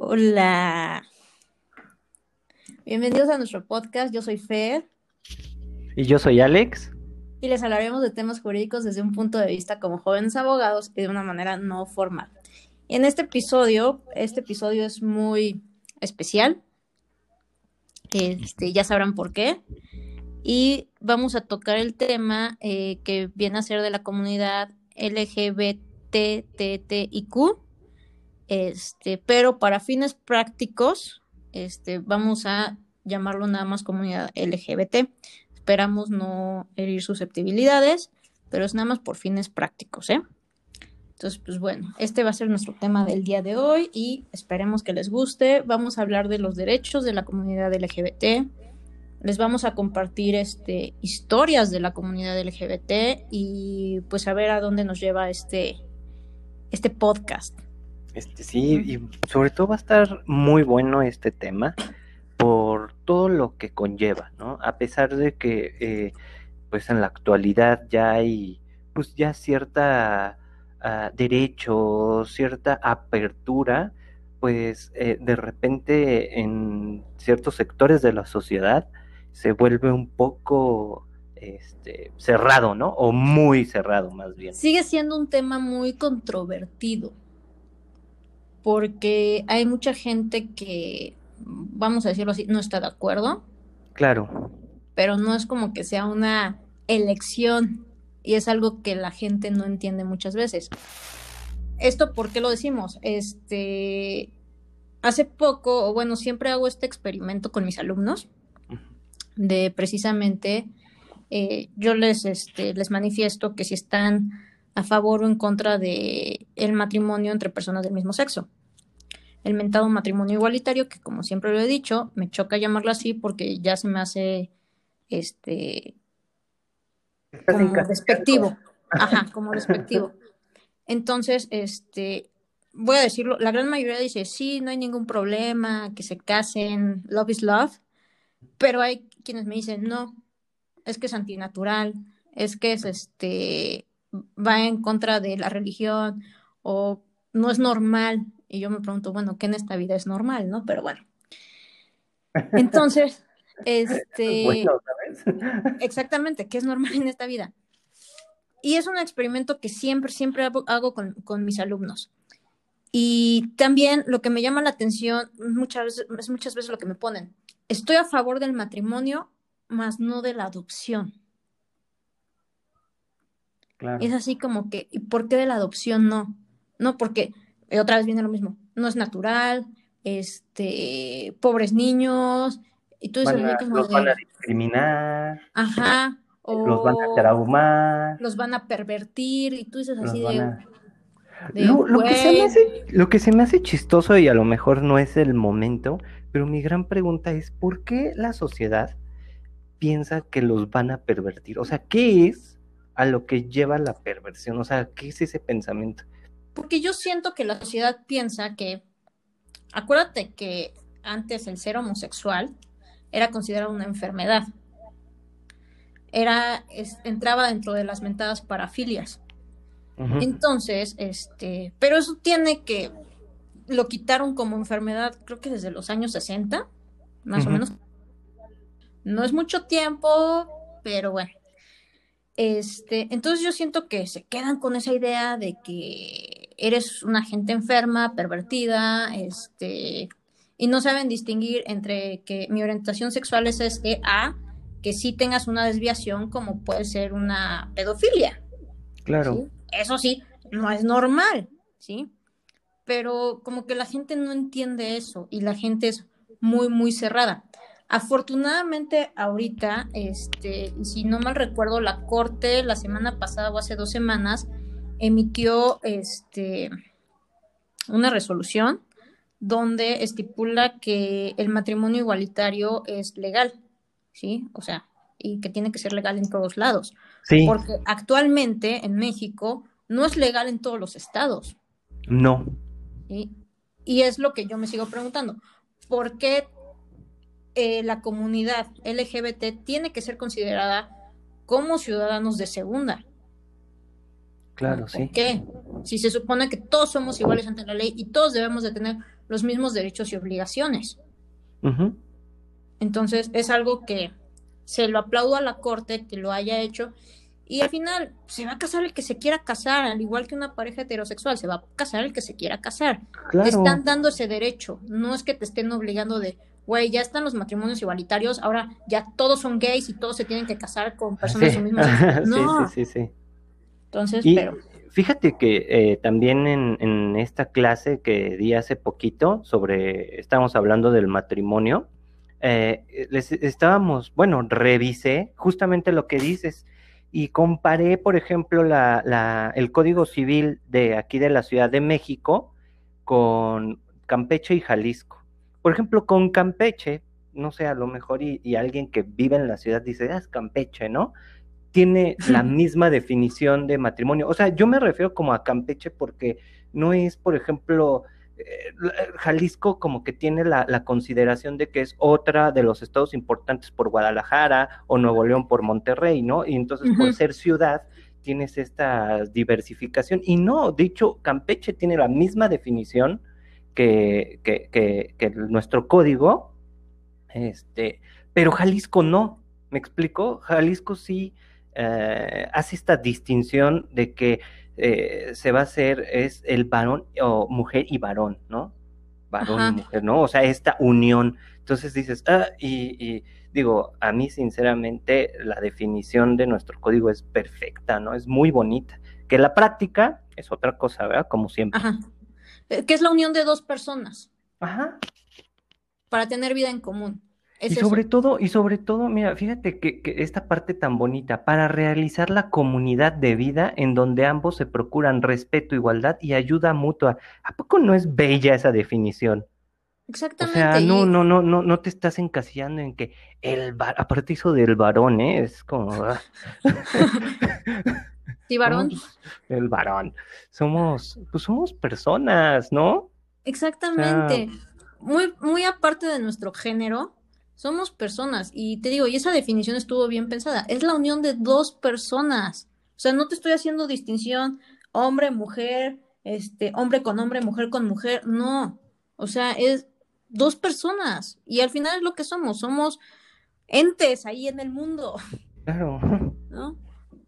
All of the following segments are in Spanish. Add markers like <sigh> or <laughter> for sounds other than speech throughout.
Hola. Bienvenidos a nuestro podcast. Yo soy Fer. Y yo soy Alex. Y les hablaremos de temas jurídicos desde un punto de vista como jóvenes abogados y de una manera no formal. En este episodio, este episodio es muy especial. Este, ya sabrán por qué. Y vamos a tocar el tema eh, que viene a ser de la comunidad LGBTTIQ este, pero para fines prácticos, este, vamos a llamarlo nada más comunidad LGBT. Esperamos no herir susceptibilidades, pero es nada más por fines prácticos, ¿eh? Entonces, pues bueno, este va a ser nuestro tema del día de hoy y esperemos que les guste. Vamos a hablar de los derechos de la comunidad LGBT. Les vamos a compartir este, historias de la comunidad LGBT y pues a ver a dónde nos lleva este, este podcast. Este sí, y sobre todo va a estar muy bueno este tema por todo lo que conlleva, ¿no? A pesar de que, eh, pues en la actualidad ya hay, pues ya cierta uh, derecho, cierta apertura, pues eh, de repente en ciertos sectores de la sociedad se vuelve un poco este, cerrado, ¿no? O muy cerrado más bien. Sigue siendo un tema muy controvertido porque hay mucha gente que, vamos a decirlo así, no está de acuerdo. Claro. Pero no es como que sea una elección y es algo que la gente no entiende muchas veces. ¿Esto por qué lo decimos? Este, hace poco, o bueno, siempre hago este experimento con mis alumnos de precisamente, eh, yo les, este, les manifiesto que si están a favor o en contra de el matrimonio entre personas del mismo sexo. El mentado matrimonio igualitario, que como siempre lo he dicho, me choca llamarlo así porque ya se me hace este como despectivo. Ajá, como despectivo. Entonces, este, voy a decirlo, la gran mayoría dice, sí, no hay ningún problema, que se casen, love is love, pero hay quienes me dicen, no, es que es antinatural, es que es este, va en contra de la religión o no es normal. Y yo me pregunto, bueno, ¿qué en esta vida es normal, no? Pero bueno. Entonces, <laughs> este... <laughs> exactamente, ¿qué es normal en esta vida? Y es un experimento que siempre, siempre hago con, con mis alumnos. Y también lo que me llama la atención muchas veces, es muchas veces lo que me ponen. Estoy a favor del matrimonio, más no de la adopción. Es así como que, ¿y por qué de la adopción no? No, porque eh, otra vez viene lo mismo, no es natural, este, pobres niños, y tú dices, los van a discriminar. Ajá. O los van a traumar. Los van a pervertir, y tú dices así de... lo, que se me hace, lo que se me hace chistoso y a lo mejor no es el momento, pero mi gran pregunta es, ¿por qué la sociedad piensa que los van a pervertir? O sea, ¿qué es a lo que lleva la perversión? O sea, ¿qué es ese pensamiento? Porque yo siento que la sociedad piensa que, acuérdate que antes el ser homosexual era considerado una enfermedad. Era, entraba dentro de las mentadas parafilias. Entonces, este, pero eso tiene que, lo quitaron como enfermedad, creo que desde los años 60, más o menos. No es mucho tiempo, pero bueno. Este, entonces yo siento que se quedan con esa idea de que eres una gente enferma, pervertida, este, y no saben distinguir entre que mi orientación sexual es este a que sí tengas una desviación como puede ser una pedofilia. Claro. Eso sí, no es normal, ¿sí? Pero como que la gente no entiende eso y la gente es muy, muy cerrada. Afortunadamente, ahorita, este, si no mal recuerdo, la Corte la semana pasada o hace dos semanas emitió este, una resolución donde estipula que el matrimonio igualitario es legal, ¿sí? O sea, y que tiene que ser legal en todos lados. Sí. Porque actualmente en México no es legal en todos los estados. No. Y es lo que yo me sigo preguntando. ¿Por qué eh, la comunidad LGBT tiene que ser considerada como ciudadanos de segunda. Claro, sí. ¿Por qué? Si se supone que todos somos iguales ante la ley y todos debemos de tener los mismos derechos y obligaciones. Entonces es algo que se lo aplaudo a la corte que lo haya hecho y al final se va a casar el que se quiera casar, al igual que una pareja heterosexual, se va a casar el que se quiera casar. Te están dando ese derecho, no es que te estén obligando de, güey, ya están los matrimonios igualitarios, ahora ya todos son gays y todos se tienen que casar con personas de su mismo <laughs> sexo. No. sí, sí, sí, Entonces, pero... Fíjate que eh, también en, en, esta clase que di hace poquito sobre, estábamos hablando del matrimonio, eh, les estábamos, bueno, revisé justamente lo que dices y comparé, por ejemplo, la, la, el Código Civil de aquí de la Ciudad de México con Campeche y Jalisco. Por ejemplo, con Campeche, no sé, a lo mejor y, y alguien que vive en la ciudad dice, ah, es Campeche, ¿no? tiene la <laughs> misma definición de matrimonio. O sea, yo me refiero como a Campeche porque no es, por ejemplo, eh, Jalisco como que tiene la, consideración de que es otra de los estados importantes por Guadalajara o Nuevo León por Monterrey, ¿no? Y entonces por ser ciudad tienes esta diversificación. Y no, de hecho, Campeche tiene la misma definición que, que, que, que nuestro código, este, pero Jalisco no. ¿Me explico? Jalisco sí eh, hace esta distinción de que eh, se va a hacer es el varón o mujer y varón, ¿no? Varón y mujer, ¿no? O sea, esta unión. Entonces dices, ah, y, digo, a mí sinceramente la definición de nuestro código es perfecta, ¿no? Es muy bonita. Que la práctica es otra cosa, ¿verdad? Como siempre. Ajá. Eh, que es la unión de dos personas. Ajá. Para tener vida en común y sobre todo, y sobre todo, mira, fíjate que, esta parte tan bonita, para realizar la comunidad de vida en donde ambos se procuran respeto, igualdad y ayuda mutua. ¿A poco no es bella esa definición? Exactamente. O sea, no, no, no, no, no te estás encasillando en que el aparte eso del varón, ¿eh? Es como. <laughs> Sí, varón. el varón. Somos, pues somos personas, ¿no? Exactamente. muy, muy aparte de nuestro género, somos personas. Y te digo, y esa definición estuvo bien pensada. Es la unión de dos personas. O sea, no te estoy haciendo distinción hombre, mujer, este, hombre con hombre, mujer con mujer. No. O sea, es dos personas. Y al final es lo que somos. Somos entes ahí en el mundo. Claro. ¿No?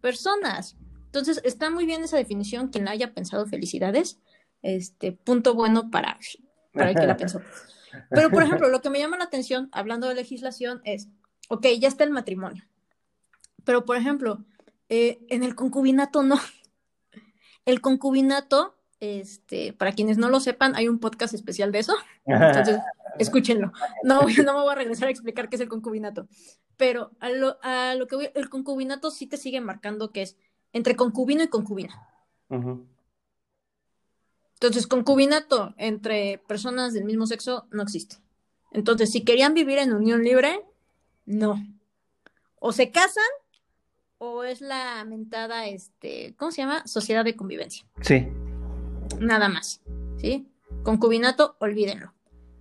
Personas. Entonces, está muy bien esa definición. Quien la haya pensado, felicidades. Este, punto bueno para, para el que la pensó. <laughs> Pero, por ejemplo, lo que me llama la atención, hablando de legislación, es, ok, ya está el matrimonio. Pero, por ejemplo, eh, en el concubinato no. El concubinato, este, para quienes no lo sepan, hay un podcast especial de eso. Entonces, <laughs> escúchenlo. No, no me voy a regresar a explicar qué es el concubinato. Pero a lo, a lo que voy, el concubinato sí te sigue marcando que es entre concubino y concubina. Entonces, concubinato entre personas del mismo sexo no existe. Entonces, si querían vivir en unión libre, no. O se casan o es la mentada, este, ¿cómo se llama? Sociedad de convivencia. Sí. Nada más, ¿sí? Concubinato, olvídenlo.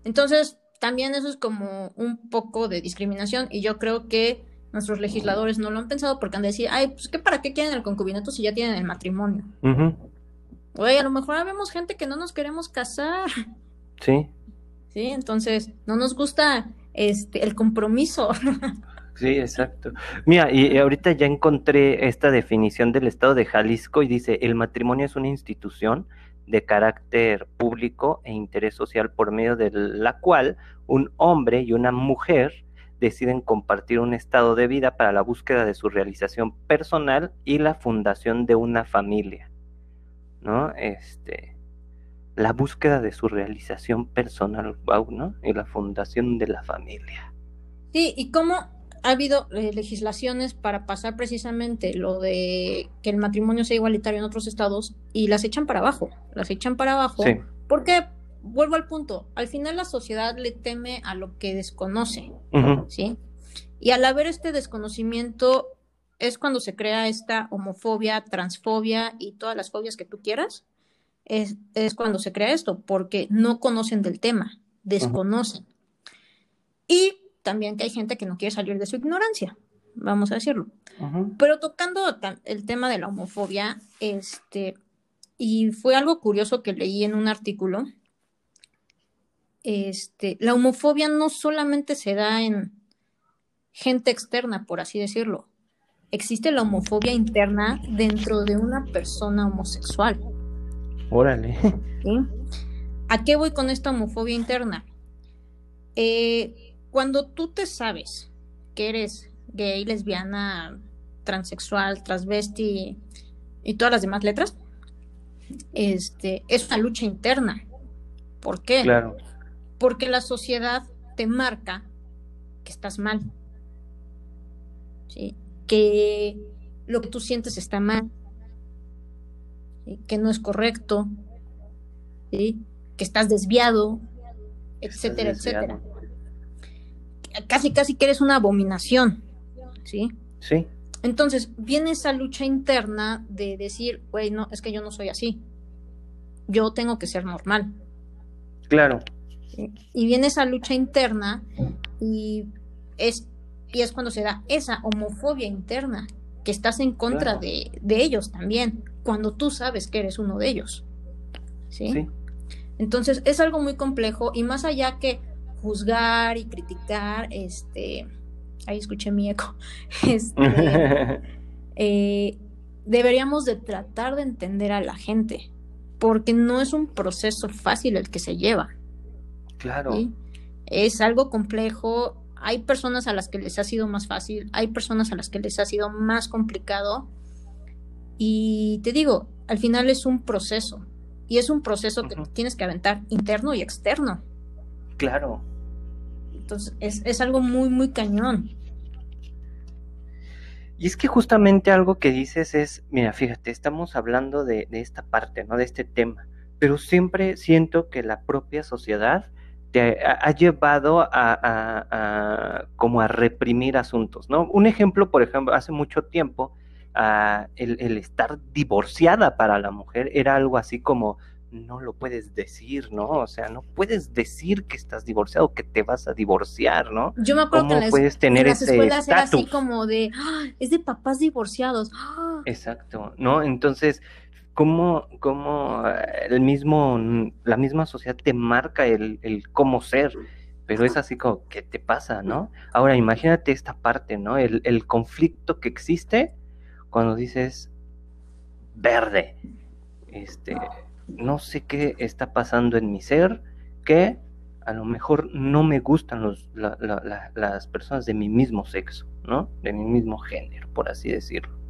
Entonces, también eso es como un poco de discriminación y yo creo que nuestros legisladores no lo han pensado porque han de decir, ay, pues, ¿qué para qué quieren el concubinato si ya tienen el matrimonio? Oye, a lo mejor vemos gente que no nos queremos casar. Sí. Sí, entonces no nos gusta este el compromiso. Sí, exacto. Mira, y ahorita ya encontré esta definición del Estado de Jalisco y dice, el matrimonio es una institución de carácter público e interés social por medio de la cual un hombre y una mujer deciden compartir un estado de vida para la búsqueda de su realización personal y la fundación de una familia. ¿no? Este, la búsqueda de su realización personal, ¿no? Y la fundación de la familia. Sí, y cómo ha habido eh, legislaciones para pasar precisamente lo de que el matrimonio sea igualitario en otros estados y las echan para abajo, las echan para abajo, sí. porque vuelvo al punto, al final la sociedad le teme a lo que desconoce, ¿sí? Y al haber este desconocimiento, es cuando se crea esta homofobia, transfobia y todas las fobias que tú quieras. Es, cuando se crea esto, porque no conocen del tema, desconocen. Y también que hay gente que no quiere salir de su ignorancia. vamos a decirlo. Pero tocando el tema de la homofobia, este, y fue algo curioso que leí en un artículo, este, la homofobia no solamente se da en gente externa, por así decirlo. Existe la homofobia interna dentro de una persona homosexual. Órale. <laughs> ¿A qué voy con esta homofobia interna? Eh, cuando tú te sabes que eres gay, lesbiana, transexual, transvesti y todas las demás letras, este, es una lucha interna. ¿Por qué? Claro. Porque la sociedad te marca que estás mal. ¿sí? Que lo que tú sientes está mal. Que no es correcto. ¿sí? Que estás desviado, etcétera, etcétera. Casi, casi que eres una abominación. ¿Sí? Sí. Entonces, viene esa lucha interna de decir, güey, no, es que yo no soy así. Yo tengo que ser normal. Claro. Y viene esa lucha interna y es, y es cuando se da esa homofobia interna, que estás en contra de, de, ellos también, cuando tú sabes que eres uno de ellos. ¿Sí? ¿Sí? Entonces, es algo muy complejo y más allá que juzgar y criticar, este ahí escuché mi eco, <laughs> este, <laughs> eh, deberíamos de tratar de entender a la gente, porque no es un proceso fácil el que se lleva. Claro. Es algo complejo, hay personas a las que les ha sido más fácil, hay personas a las que les ha sido más complicado, y te digo, al final es un proceso, y es un proceso que tienes que aventar interno y externo. Claro. Entonces, es, algo muy, muy cañón. Y es que justamente algo que dices es, mira, fíjate, estamos hablando de, esta parte, ¿no? De este tema, pero siempre siento que la propia sociedad te ha, llevado a, como a reprimir asuntos, ¿no? Un ejemplo, por ejemplo, hace mucho tiempo, ah, el, estar divorciada para la mujer era algo así como, no lo puedes decir, ¿no? O sea, no puedes decir que estás divorciado, que te vas a divorciar, ¿no? Yo me acuerdo que en puedes tener las escuelas era así como de, ¡Ah! es de papás divorciados. ¡Ah! Exacto, ¿no? Entonces, ¿cómo, cómo eh, el mismo, la misma sociedad te marca el, el cómo ser? Pero es así como, ¿qué te pasa, no? Ahora, imagínate esta parte, ¿no? El, el conflicto que existe cuando dices verde, este no sé qué está pasando en mi ser, que a lo mejor no me gustan los, las personas de mi mismo sexo, ¿no? De mi mismo género, por así decirlo.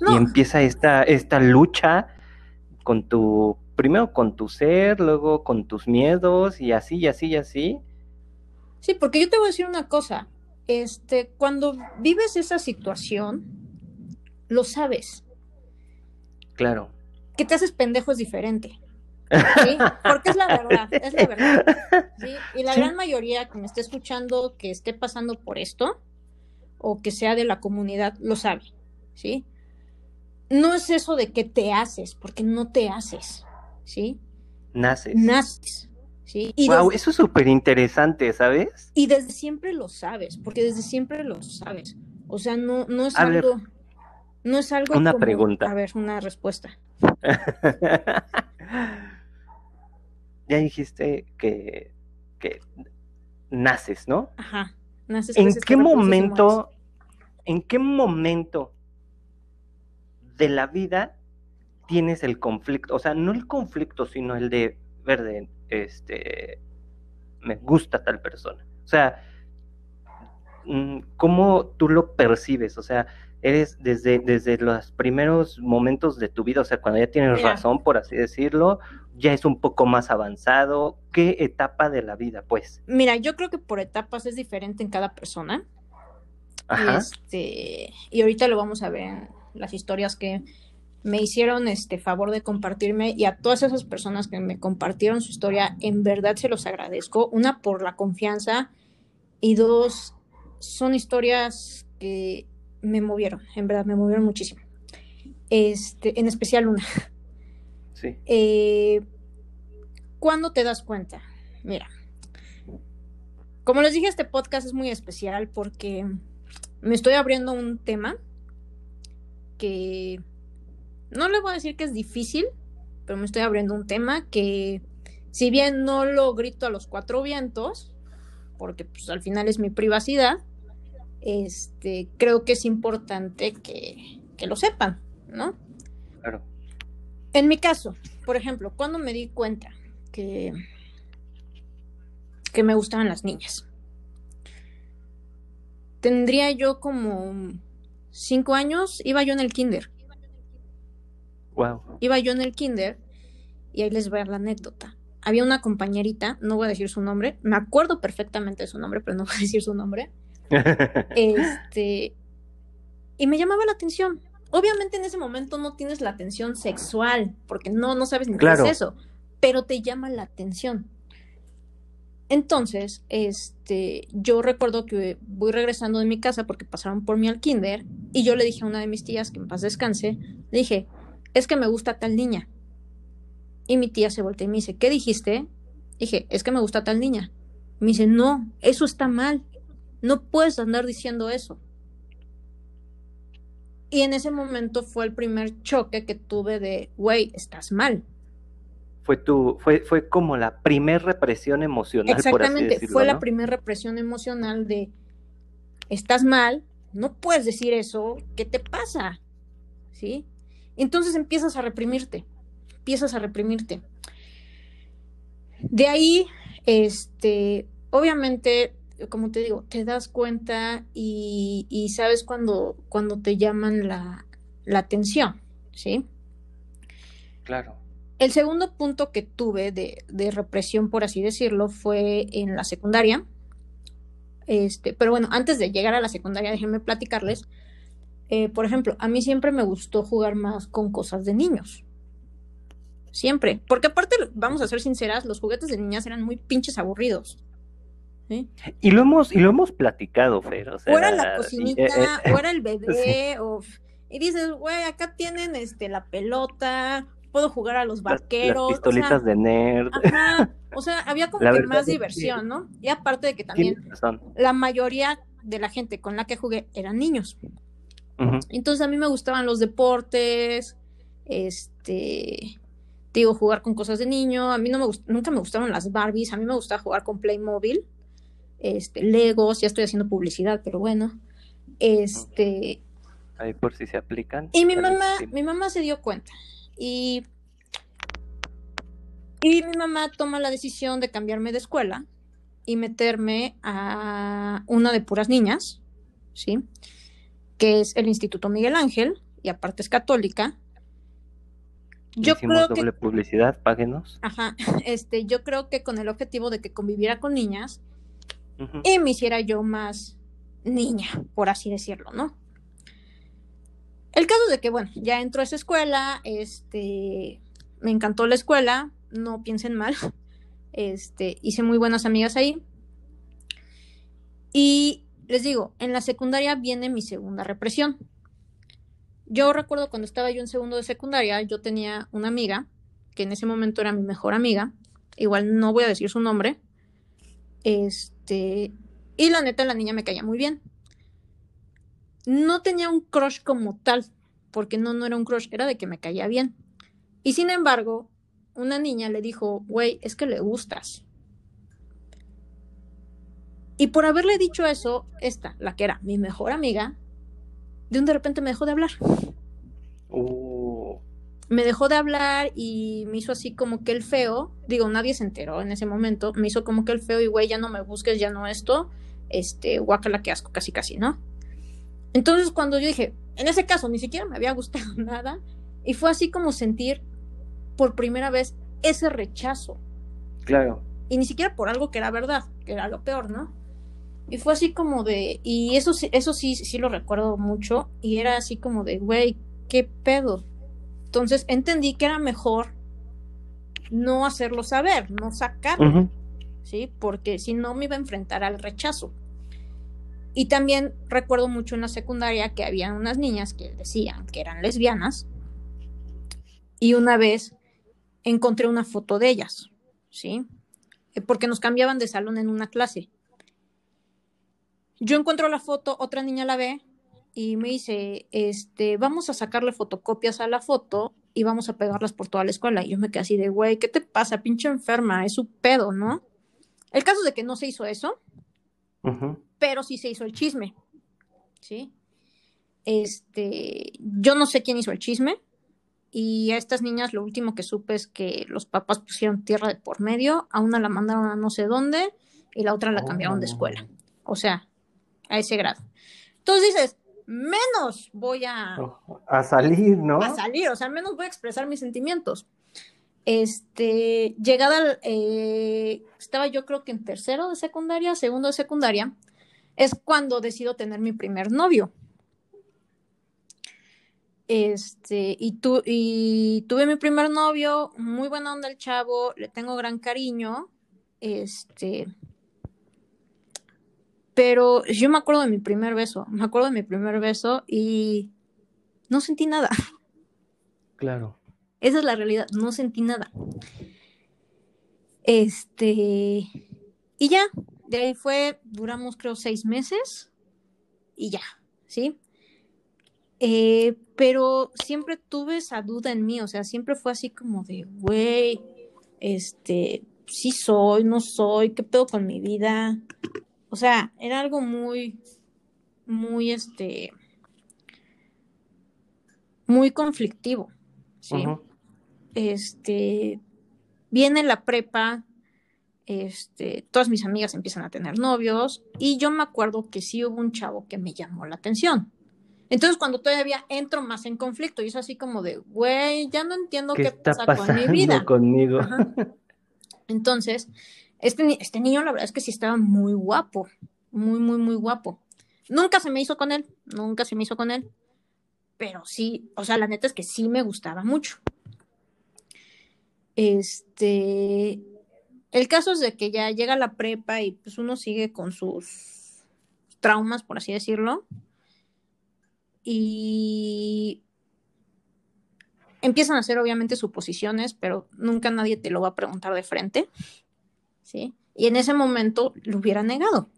Y empieza esta, esta lucha con tu, primero con tu ser, luego con tus miedos y así, y así, y así. Sí, porque yo te voy a decir una cosa, este, cuando vives esa situación, lo sabes. Claro que te haces pendejo es diferente. <laughs> ¿sí? Porque es la verdad, es la verdad. ¿sí? Y la gran mayoría que me esté escuchando, que esté pasando por esto, o que sea de la comunidad, lo sabe, ¿sí? No es eso de que te haces, porque no te haces, ¿sí? Naces. Naces. ¿sí? Y wow, eso es súper interesante, ¿sabes? Y desde siempre lo sabes, porque desde siempre lo sabes. O sea, no, no es algo... no es algo Una pregunta. A ver, una respuesta. <laughs> ya dijiste que, que naces, ¿no? Ajá. Naces ¿En qué momento, en qué momento de la vida tienes el conflicto? O sea, no el conflicto, sino el de, verde, este, me gusta tal persona. O sea, mm, ¿cómo tú lo percibes? O sea, eres desde, desde los primeros momentos de tu vida, o sea, cuando ya tienes razón, por así decirlo, ya es un poco más avanzado. ¿Qué etapa de la vida, pues? Mira, yo creo que por etapas es diferente en cada persona. Ajá. Este, y ahorita lo vamos a ver en las historias que me hicieron este favor de compartirme y a todas esas personas que me compartieron su historia, en verdad se los agradezco. Una, por la confianza y dos, son historias que me movieron, en verdad, me movieron muchísimo. Este, en especial una. Sí. Eh, ¿Cuándo te das cuenta? Mira, como les dije, este podcast es muy especial porque me estoy abriendo un tema que no le voy a decir que es difícil, pero me estoy abriendo un tema que si bien no lo grito a los cuatro vientos, porque pues al final es mi privacidad, este, creo que es importante que, que lo sepan, ¿no? Claro. En mi caso, por ejemplo, cuando me di cuenta que, que me gustaban las niñas, tendría yo como cinco años, iba yo en el kinder. Wow. Iba yo en el kinder y ahí les voy a dar la anécdota. Había una compañerita, no voy a decir su nombre, me acuerdo perfectamente de su nombre, pero no voy a decir su nombre. <laughs> este, y me llamaba la atención. Obviamente en ese momento no tienes la atención sexual, porque no, no sabes ni qué es eso, pero te llama la atención. Entonces, este, yo recuerdo que voy regresando de mi casa porque pasaron por mí al kinder y yo le dije a una de mis tías que en paz descanse, dije, es que me gusta tal niña. Y mi tía se voltea y me dice, ¿qué dijiste? Dije, es que me gusta tal niña. Me dice, no, eso está mal. No puedes andar diciendo eso. Y en ese momento fue el primer choque que tuve de, güey, estás mal fue tu, fue, fue como la primer represión emocional. Exactamente, fue la primer represión emocional de estás mal, no puedes decir eso, ¿qué te pasa? ¿Sí? Entonces empiezas a reprimirte, empiezas a reprimirte. De ahí, este, obviamente, como te digo, te das cuenta y, y sabes cuando, cuando te llaman la, la atención, ¿sí? Claro. El segundo punto que tuve de, represión, por así decirlo, fue en la secundaria. Este, pero bueno, antes de llegar a la secundaria, déjenme platicarles. Eh, por ejemplo, a mí siempre me gustó jugar más con cosas de niños. Siempre. Porque aparte, vamos a ser sinceras, los juguetes de niñas eran muy pinches aburridos. Y lo hemos, y lo hemos platicado, Fer. O, era la cocinita, eh, eh, o era el <laughs> bebé, o, y dices, güey, acá tienen este la pelota, puedo jugar a los vaqueros. Las, pistolitas de nerd. Ajá, o sea, había <laughs> como que más diversión, ¿no? Y aparte de que también la mayoría de la gente con la que jugué eran niños. Entonces a mí me gustaban los deportes, este, digo, jugar con cosas de niño. A mí no me nunca me gustaron las Barbies, a mí me gustaba jugar con Playmobil, este, Legos, ya estoy haciendo publicidad, pero bueno. Este. Ahí por si se aplican. Y mi mamá, mi mamá se dio cuenta. Y, y mi mamá toma la decisión de cambiarme de escuela y meterme a una de puras niñas, ¿sí? Que es el Instituto Miguel Ángel, y aparte es católica. Yo creo doble publicidad, páguenos. Ajá, <laughs> este, yo creo que con el objetivo de que conviviera con niñas y me hiciera yo más niña, por así decirlo, ¿no? El caso de que, bueno, ya entró a esa escuela, este, me encantó la escuela, no piensen mal, <laughs> este, hice muy buenas amigas ahí. Y les digo, en la secundaria viene mi segunda represión. Yo recuerdo cuando estaba yo en segundo de secundaria, yo tenía una amiga, que en ese momento era mi mejor amiga, igual no voy a decir su nombre, este, y la neta la niña me caía muy bien no tenía un crush como tal, porque no, no era un crush, era de que me caía bien. Y sin embargo, una niña le dijo, güey, es que le gustas. Y por haberle dicho eso, esta, la que era mi mejor amiga, de un de repente me dejó de hablar. Oh. Me dejó de hablar y me hizo así como que el feo, digo, nadie se enteró en ese momento, me hizo como que el feo y güey, ya no me busques, ya no esto, este, guacala que asco, casi casi, ¿no? Entonces cuando yo dije, en ese caso ni siquiera me había gustado <laughs> nada, y fue así como sentir por primera vez ese rechazo. Claro. Y ni siquiera por algo que era verdad, que era lo peor, ¿no? Y fue así como de, y eso, eso sí, sí lo recuerdo mucho, y era así como de, güey, ¿qué pedo? Entonces entendí que era mejor no hacerlo saber, no sacarlo, ¿sí? Porque si no me iba a enfrentar al rechazo. Y también recuerdo mucho en la secundaria que había unas niñas que decían que eran lesbianas. Y una vez encontré una foto de ellas, ¿sí? Eh, porque nos cambiaban de salón en una clase. yo encuentro la foto, otra niña la ve y me dice, este, vamos a sacarle fotocopias a la foto y vamos a pegarlas por toda la escuela. Y yo me quedé así de, güey, ¿qué te pasa, pinche enferma? Es su pedo, ¿no? El caso de que no se hizo eso, pero sí se hizo el chisme, ¿sí? Este, yo no sé quién hizo el chisme, y a estas niñas lo último que supe es que los papás pusieron tierra de por medio, a una la mandaron a no sé dónde y la otra la cambiaron de escuela. O sea, a ese grado. Entonces dices, menos voy a... A salir, ¿no? A salir, o sea, menos voy a expresar mis sentimientos. Este, llegada, eh, estaba yo creo que en tercero de secundaria, segundo de secundaria, es cuando decido tener mi primer novio. Este, y, tu, y tuve mi primer novio, muy buena onda el chavo, le tengo gran cariño. Este, pero yo me acuerdo de mi primer beso, me acuerdo de mi primer beso y no sentí nada. Claro. Esa es la realidad, no sentí nada. Este, y ya, de ahí fue, duramos creo seis meses y ya, ¿sí? Eh, pero siempre tuve esa duda en mí, o sea, siempre fue así como de, güey, este, sí soy, no soy, ¿qué pedo con mi vida? O sea, era algo muy, muy, este, muy conflictivo, ¿sí? Este, viene la prepa, este, todas mis amigas empiezan a tener novios y yo me acuerdo que sí hubo un chavo que me llamó la atención. Entonces, cuando todavía entro más en conflicto, y es así como de, güey, ya no entiendo qué, pasa con mi vida. <laughs> conmigo? Entonces, este, este niño, la verdad es que sí estaba muy guapo, muy, muy, muy guapo. Nunca se me hizo con él, nunca se me hizo con él, pero sí, o sea, la neta es que sí me gustaba mucho. Este, el caso es de que ya llega la prepa y pues uno sigue con sus traumas, por así decirlo y empiezan a hacer obviamente suposiciones, pero nunca nadie te lo va a preguntar de frente, ¿sí? Y en ese momento lo hubiera negado,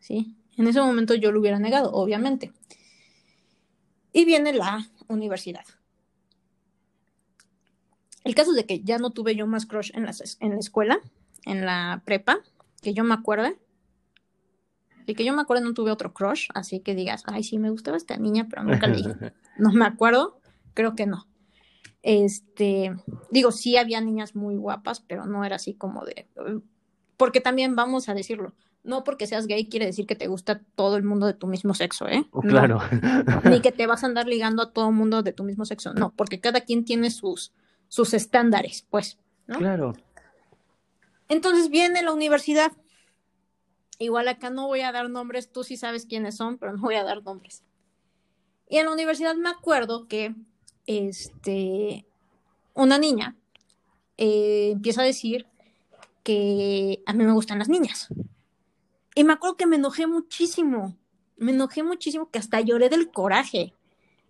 ¿sí? En ese momento yo lo hubiera negado, obviamente. Y viene la universidad. El caso es de que ya no tuve yo más crush en la, en la escuela, en la prepa, que yo me acuerde y que yo me acuerdo no tuve otro crush, así que digas, ay, sí, me gustaba esta niña, pero nunca le dije. <laughs> No me acuerdo, creo que no. Este, digo, sí había niñas muy guapas, pero no era así como de, porque también vamos a decirlo, no porque seas gay quiere decir que te gusta todo el mundo de tu mismo sexo, ¿eh? Claro. Ni que te vas a andar ligando a todo el mundo de tu mismo sexo, no, porque cada quien tiene sus, sus estándares, pues, ¿no? Claro. Entonces viene la universidad Igual acá no voy a dar nombres, tú sí sabes quiénes son, pero no voy a dar nombres. Y en la universidad me acuerdo que este, una niña eh, empieza a decir que a mí me gustan las niñas. Y me acuerdo que me enojé muchísimo, me enojé muchísimo que hasta lloré del coraje.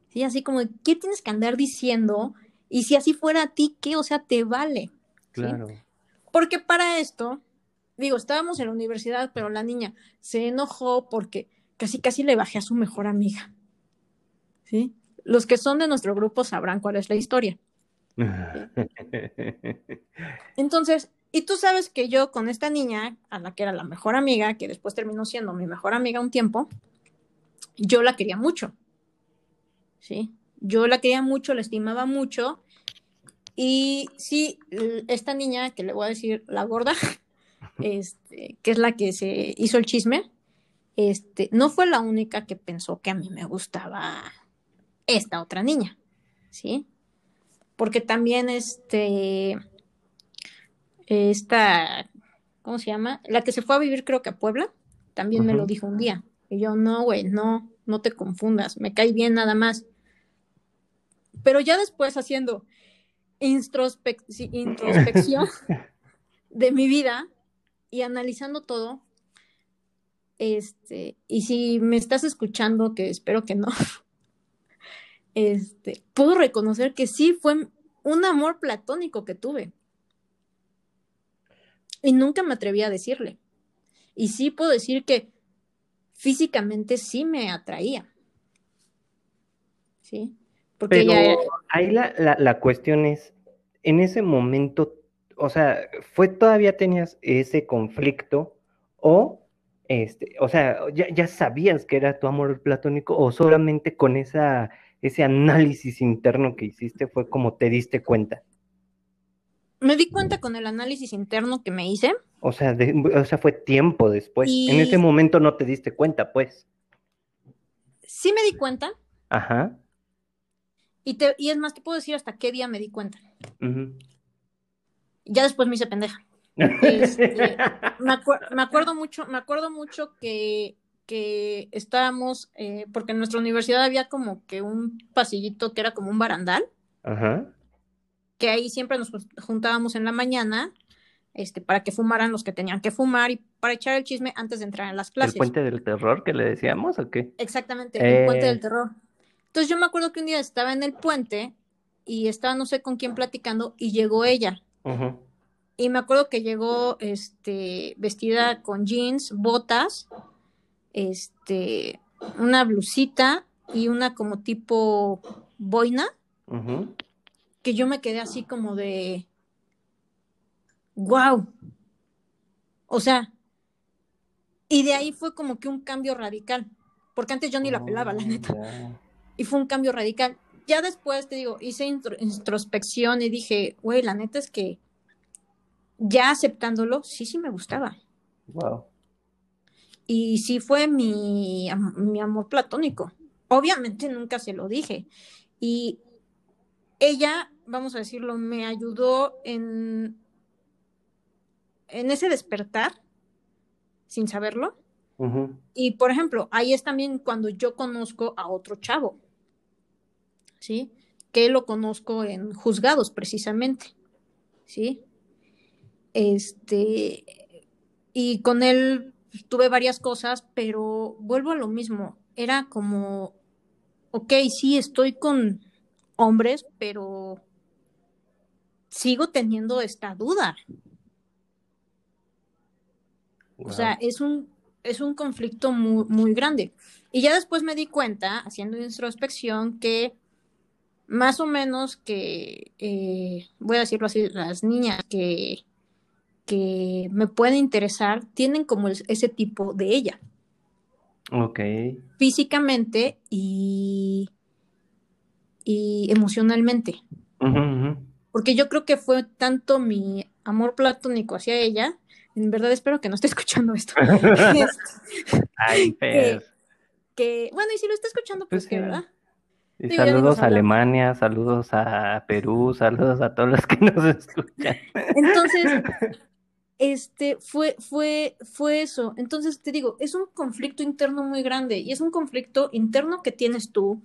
¿Sí? Así como, ¿qué tienes que andar diciendo? Y si así fuera a ti, ¿qué? O sea, te vale. Claro. Porque para esto, digo, estábamos en la universidad, pero la niña se enojó porque casi casi le bajé a su mejor amiga. ¿Sí? Los que son de nuestro grupo sabrán cuál es la historia. <laughs> Entonces, y tú sabes que yo con esta niña, a la que era la mejor amiga, que después terminó siendo mi mejor amiga un tiempo, yo la quería mucho. ¿Sí? Yo la quería mucho, la estimaba mucho. Y sí, esta niña, que le voy a decir la gorda, <laughs> este, que es la que se hizo el chisme, este, no fue la única que pensó que a mí me gustaba esta otra niña, ¿sí? Porque también este, esta, ¿cómo se llama? La que se fue a vivir creo que a Puebla, también me lo dijo un día. Y yo, no, güey, no, no te confundas, me cae bien nada más. Pero ya después haciendo introspección <laughs> de mi vida, y analizando todo, este, y si me estás escuchando, que espero que no, <laughs> este, puedo reconocer que sí fue un amor platónico que tuve. Y nunca me atreví a decirle. Y sí puedo decir que físicamente sí me atraía. ¿Sí? Porque Pero ahí la, la, la cuestión es, en ese momento, o sea, ¿fue todavía tenías ese conflicto o, este, o sea, ya, ya sabías que era tu amor platónico o solamente con esa, ese análisis interno que hiciste fue como te diste cuenta? Me di cuenta con el análisis interno que me hice. O sea, o sea fue tiempo después. En ese momento no te diste cuenta, pues. Sí me di cuenta. Ajá. Y, te, y es más, te puedo decir hasta qué día me di cuenta. Ya después me hice pendeja. Este, me, acuerdo mucho, me acuerdo mucho que, que estábamos, eh, porque en nuestra universidad había como que un pasillito que era como un barandal. Ajá. Que ahí siempre nos juntábamos en la mañana este, para que fumaran los que tenían que fumar y para echar el chisme antes de entrar en las clases. ¿El puente del terror que le decíamos o qué? Exactamente, el puente del eh. terror. Entonces yo me acuerdo que un día estaba en el puente y estaba no sé con quién platicando y llegó ella. Y me acuerdo que llegó este, vestida con jeans, botas, este, una blusita y una como tipo boina. Que yo me quedé así como de, wow. O sea, y de ahí fue como que un cambio radical, porque antes yo ni la pelaba, la oh, neta y fue un cambio radical. Ya después, te digo, hice introspección y dije, güey, la neta es que ya aceptándolo, sí, sí me gustaba. Wow. Y sí fue mi, mi amor platónico. Obviamente nunca se lo dije. Y ella, vamos a decirlo, me ayudó en, en ese despertar, sin saberlo. Y por ejemplo, ahí es también cuando yo conozco a otro chavo. ¿Sí? Que lo conozco en juzgados precisamente, ¿sí? Este, y con él tuve varias cosas, pero vuelvo a lo mismo, era como, ok, sí, estoy con hombres, pero sigo teniendo esta duda. O sea, es un, es un conflicto muy, muy grande. Y ya después me di cuenta, haciendo introspección, que más o menos que, eh, voy a decirlo así, las niñas que, que me pueden interesar tienen como ese tipo de ella. Ok. Físicamente y, y emocionalmente. Porque yo creo que fue tanto mi amor platónico hacia ella, en verdad espero que no esté escuchando esto. <laughs> <laughs> Ay, pero... que, bueno, y si lo está escuchando, pues, pues que, ¿verdad? Y saludos a Alemania, saludos a Perú, saludos a todos los que <laughs> nos escuchan. Entonces, <laughs> este fue, fue, fue eso. Entonces te digo, es un conflicto interno muy grande y es un conflicto interno que tienes tú.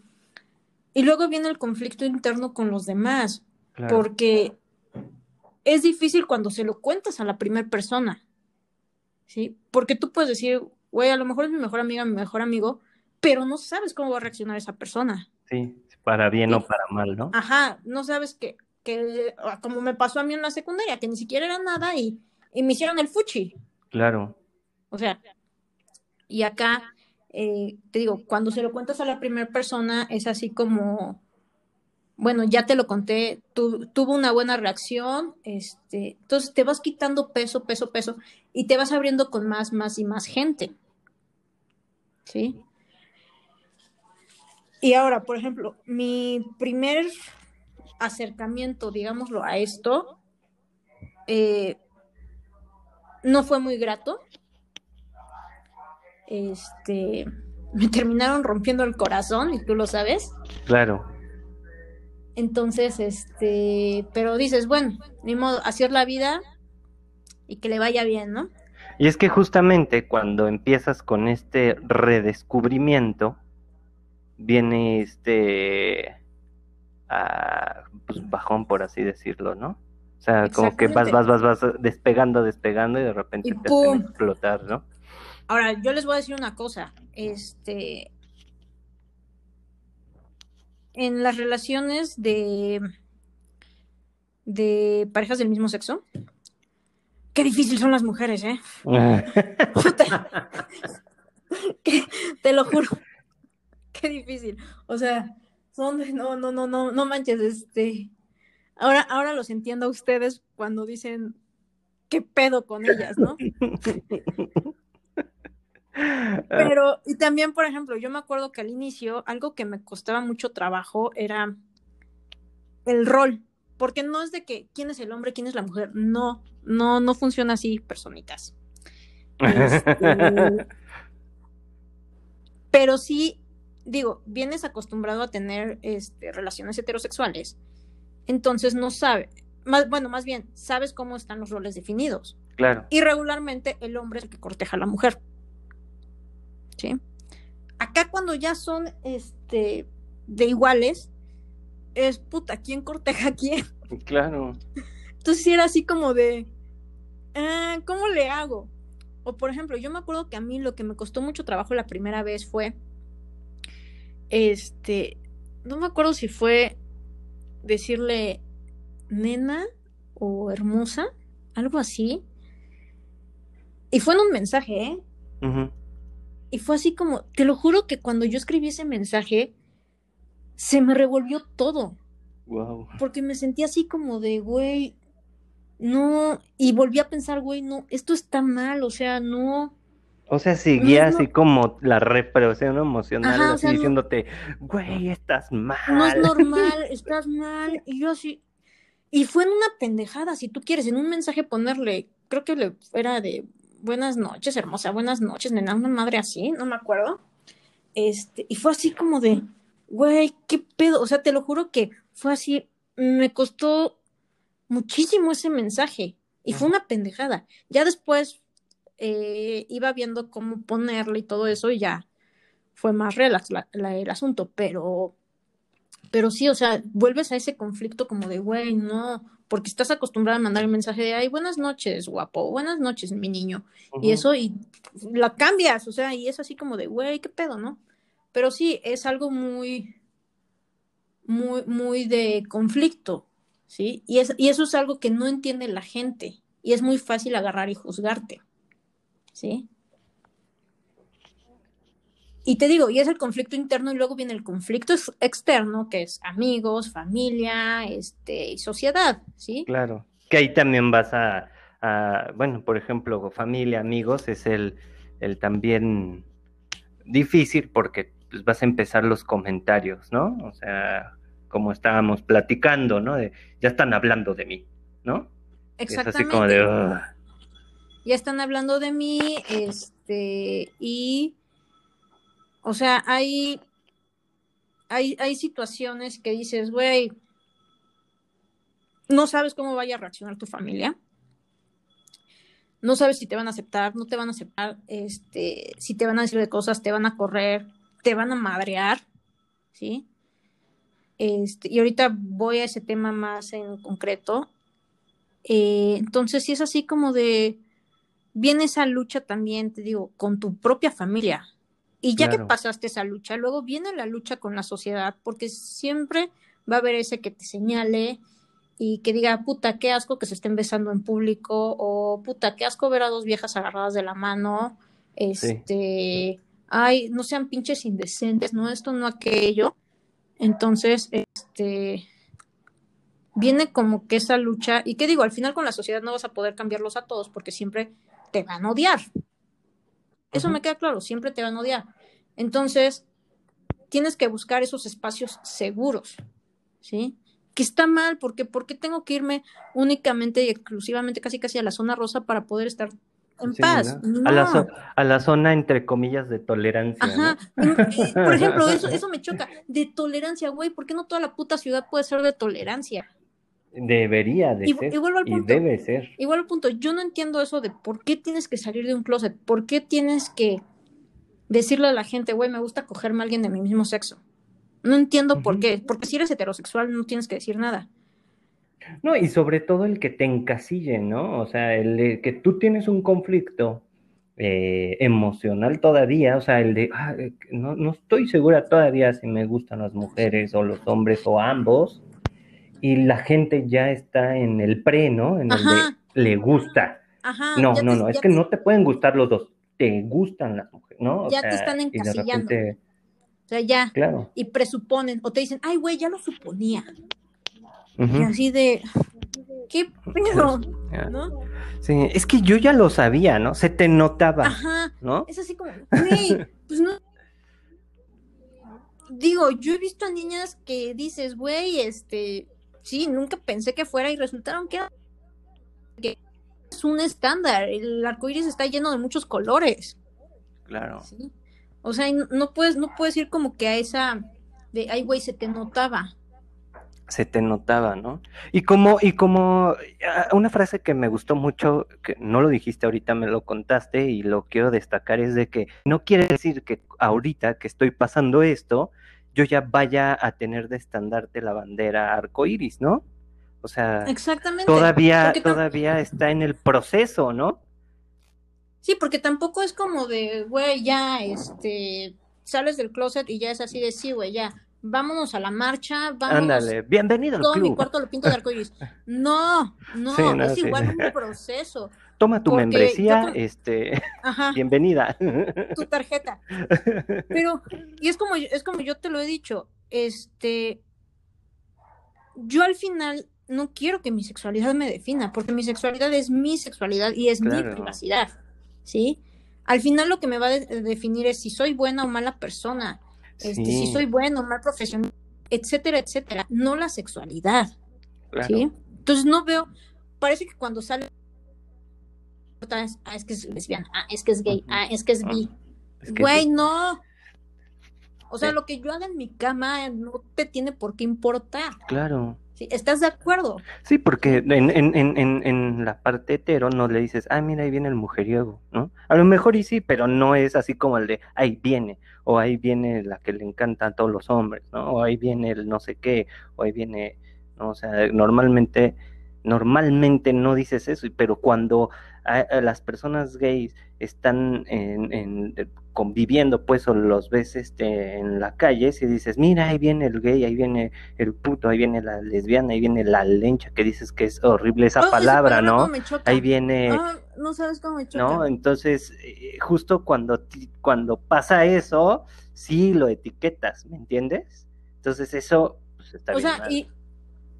Y luego viene el conflicto interno con los demás, porque es difícil cuando se lo cuentas a la primera persona, ¿sí? Porque tú puedes decir, güey, a lo mejor es mi mejor amiga, mi mejor amigo, pero no sabes cómo va a reaccionar esa persona. Sí, para bien o para mal, ¿no? Ajá, no sabes que, que, ah, como me pasó a mí en la secundaria, que ni siquiera era nada y, y me hicieron el fuchi. Claro. O sea, y acá, eh, te digo, cuando se lo cuentas a la primera persona, es así como, bueno, ya te lo conté, tuvo una buena reacción, este, entonces te vas quitando peso, peso, peso, y te vas abriendo con más, más y más gente. ¿Sí? Y ahora, por ejemplo, mi primer acercamiento, digámoslo, a esto, eh, no fue muy grato. Este, me terminaron rompiendo el corazón, y tú lo sabes. Claro. Entonces, este, pero dices, bueno, ni modo, hacer la vida y que le vaya bien, ¿no? Y es que justamente cuando empiezas con este redescubrimiento, viene este pues, bajón, por así decirlo, ¿no? O sea, como que vas, vas, vas, vas despegando, despegando y de repente te a explotar, ¿no? Ahora, yo les voy a decir una cosa, este, en las relaciones de, de parejas del mismo sexo, qué difícil son las mujeres, ¿eh? <laughs> <laughs> <laughs> te lo juro. Qué <laughs> difícil. O sea, son no, no, no, no, no manches, este. Ahora, ahora los entiendo a ustedes cuando dicen qué pedo con ellas, ¿no? <laughs> Pero, y también, por ejemplo, yo me acuerdo que al inicio algo que me costaba mucho trabajo era el rol, porque no es de que quién es el hombre, quién es la mujer, no, no, no funciona así, personitas. <laughs> Este, pero sí, digo, vienes acostumbrado a tener este, relaciones heterosexuales, entonces no sabe, más, bueno, más bien, sabes cómo están los roles definidos. Claro. Y regularmente el hombre es el que corteja a la mujer. ¿Sí? Acá cuando ya son este de iguales, es puta, ¿quién corteja a quién? Claro. Entonces era así como de, ah, ¿cómo le hago? O por ejemplo, yo me acuerdo que a mí lo que me costó mucho trabajo la primera vez fue, este, no me acuerdo si fue decirle nena o hermosa, algo así. Y fue en un mensaje, ¿eh? Y fue así como, te lo juro que cuando yo escribí ese mensaje, se me revolvió todo. Wow. Porque me sentí así como de, güey, no, y volví a pensar, güey, no, esto está mal, o sea, no. O sea, seguía así como la represión emocional, así diciéndote, güey, estás mal. No es normal, <laughs> estás mal. Y yo así, y fue en una pendejada, si tú quieres, en un mensaje ponerle, creo que le era de buenas noches, hermosa, buenas noches, nena, una madre así, no me acuerdo. Este, y fue así como de, güey, qué pedo, o sea, te lo juro que fue así, me costó muchísimo ese mensaje y fue una pendejada. Ya después eh, iba viendo cómo ponerle y todo eso y ya fue más relax el asunto, pero pero sí, o sea, vuelves a ese conflicto como de, güey, no, porque estás acostumbrada a mandar el mensaje de, ay, buenas noches, guapo, buenas noches, mi niño. Y eso, y la cambias, o sea, y es así como de, güey, qué pedo, ¿no? Pero sí, es algo muy, muy, muy de conflicto, ¿sí? Y, es, y eso es algo que no entiende la gente, y es muy fácil agarrar y juzgarte, ¿sí? Y te digo, y es el conflicto interno y luego viene el conflicto externo, que es amigos, familia, este, y sociedad, ¿sí? Claro, que ahí también vas a, bueno, por ejemplo, familia, amigos, es el, el también difícil porque pues, vas a empezar los comentarios, ¿no? O sea, como estábamos platicando, ¿no? De, ya están hablando de mí, ¿no? Exactamente. Es así como de... Ya están hablando de mí, este, y o sea, hay, hay, hay situaciones que dices, güey, no sabes cómo vaya a reaccionar tu familia. No sabes si te van a aceptar, no te van a aceptar, este, si te van a decir de cosas, te van a correr, te van a madrear, ¿sí? Este, y ahorita voy a ese tema más en concreto. Eh, entonces, si es así como de, viene esa lucha también, te digo, con tu propia familia, y ya que pasaste esa lucha, luego viene la lucha con la sociedad, porque siempre va a haber ese que te señale y que diga, puta, qué asco que se estén besando en público, o puta, qué asco ver a dos viejas agarradas de la mano, este, ay, no sean pinches indecentes, no esto, no aquello. Entonces, este, viene como que esa lucha, y qué digo, al final con la sociedad no vas a poder cambiarlos a todos porque siempre te van a odiar. Eso me queda claro, siempre te van a odiar. Entonces, tienes que buscar esos espacios seguros, ¿sí? Que está mal, porque ¿por qué tengo que irme únicamente y exclusivamente casi casi a la zona rosa para poder estar en paz? A, la a, la zona, entre comillas, de tolerancia. Ajá. Por ejemplo, eso, <laughs> eso me choca. De tolerancia, güey, ¿por qué no toda la puta ciudad puede ser de tolerancia? Debería de ser. y debe ser. Igual al punto, yo no entiendo eso de por qué tienes que salir de un closet, por qué tienes que decirle a la gente, güey, me gusta cogerme a alguien de mi mismo sexo. No entiendo por qué, porque si eres heterosexual no tienes que decir nada. No, y sobre todo el que te encasille, ¿no? O sea, el que tú tienes un conflicto eh, emocional todavía, o sea, el de, ah, eh, no, no estoy segura todavía si me gustan las mujeres o los hombres o ambos, y la gente ya está en el pre, ¿no? En el de le gusta. no, no, no, es que no te pueden gustar los dos. te gustan las mujeres, ¿no? ya te están encasillando. O sea, ya. Claro. Y presuponen, o te dicen, ay, güey, ya lo suponía. Y así de, ¿qué pedo? <laughs> ¿No? Sí, es que yo ya lo sabía, ¿no? Se te notaba. Ajá. ¿No? Es así como, güey, pues no. Digo, yo he visto a niñas que dices, güey, este, sí, nunca pensé que fuera y resultaron que, que es un estándar. El arco iris está lleno de muchos colores. Claro. ¿sí? O sea, no puedes, no puedes ir como que a esa de, ay, güey, se te notaba se te notaba, ¿no? Y como, y como una frase que me gustó mucho, que no lo dijiste ahorita, me lo contaste y lo quiero destacar, es de que no quiere decir que ahorita que estoy pasando esto, yo ya vaya a tener de estandarte la bandera arcoíris, ¿no? O sea, Exactamente. todavía, todavía está en el proceso, ¿no? Sí, porque tampoco es como de, güey, ya, este, sales del closet y ya es así de, sí, güey, ya, vámonos a la marcha, vamos. Ándale, bienvenido al todo club. mi cuarto lo pinto de arcoíris. <laughs> No, no, es igual un <laughs> proceso. Toma tu membresía, este, <laughs> Ajá, bienvenida. tu tarjeta. Pero, y es como, es como yo te lo he dicho, este, yo al final no quiero que mi sexualidad me defina, porque mi sexualidad es mi sexualidad y es Claro. mi privacidad, ¿sí? Al final lo que me va a de- definir es si soy buena o mala persona, este, si soy bueno o mal profesional, etcétera, etcétera, no la sexualidad, Claro. ¿sí? Entonces no veo, parece que cuando sale es, ah, es que es lesbiana, ah, es que es gay, ah, es que es bi. Es que Güey, no. O sea, lo que yo haga en mi cama no te tiene por qué importar. Claro. ¿sí? ¿Estás de acuerdo? Sí, porque en, en, en, en, en la parte hetero no le dices, ah, mira, ahí viene el mujeriego, ¿no? A lo mejor y sí, pero no es así como el de, ahí viene, o ahí viene la que le encanta a todos los hombres, ¿no? O ahí viene el no sé qué, o ahí viene, ¿no? O sea, normalmente, normalmente no dices eso, pero cuando a- a las personas gays están en, en- eh, conviviendo, pues, o los ves este, en la calle, si dices, mira, ahí viene el gay, ahí viene el puto, ahí viene la lesbiana, ahí viene la lencha, que dices que es horrible esa Oh, esa palabra, ¿no? cómo me choca. Ahí viene, Ah, no sabes cómo me choca. ¿no? Entonces, eh, justo cuando, cuando pasa eso, sí lo etiquetas, ¿me entiendes? Entonces eso, pues está o bien sea, mal. y,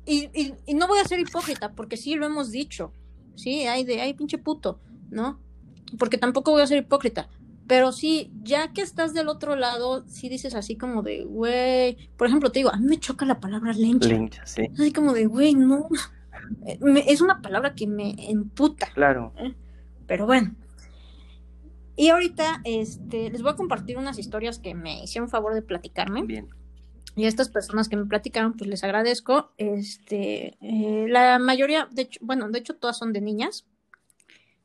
y, y, y no voy a ser hipócrita, porque sí lo hemos dicho. Sí, hay de, ay, pinche puto, ¿no? Porque tampoco voy a ser hipócrita. Pero sí, ya que estás del otro lado, sí dices así como de, güey. Por ejemplo, te digo, a mí me choca la palabra lencha. Lencha, sí, Así como de, güey, no. Eh, me- es una palabra que me emputa. claro. Pero bueno. Y ahorita este, les voy a compartir unas historias que me hicieron favor de platicarme. Bien. Y a estas personas que me platicaron, pues les agradezco. Este, eh, la mayoría, de hecho, bueno, de hecho todas son de niñas.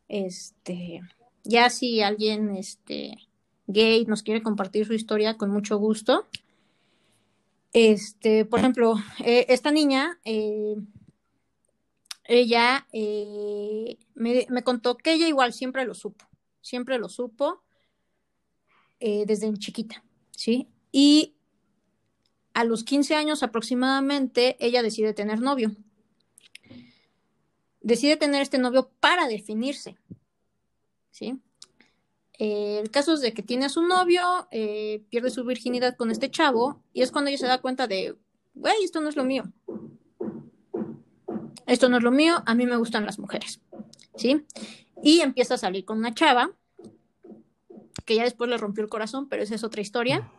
Este, ya si alguien este, gay nos quiere compartir su historia, con mucho gusto. Este, por ejemplo, eh, esta niña, eh, ella me, me contó que ella igual siempre lo supo, siempre lo supo desde chiquita, ¿sí? Y a los 15 años aproximadamente, ella decide tener novio. Decide tener este novio para definirse, ¿sí? Eh, el caso es de que tiene a su novio, eh, pierde su virginidad con este chavo, y es cuando ella se da cuenta de, güey, esto no es lo mío. Esto no es lo mío, a mí me gustan las mujeres, ¿sí? Y empieza a salir con una chava, que ya después le rompió el corazón, pero esa es otra historia.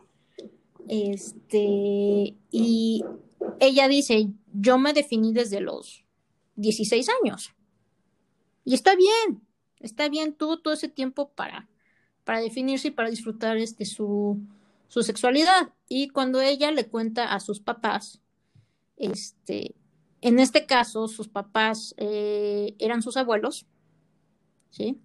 Este, y ella dice, yo me definí desde los 16 años. Y está bien, está bien, tuvo todo ese tiempo para, para definirse y para disfrutar este, su, su sexualidad. Y cuando ella le cuenta a sus papás, este, en este caso, sus papás eh, eran sus abuelos, ¿sí?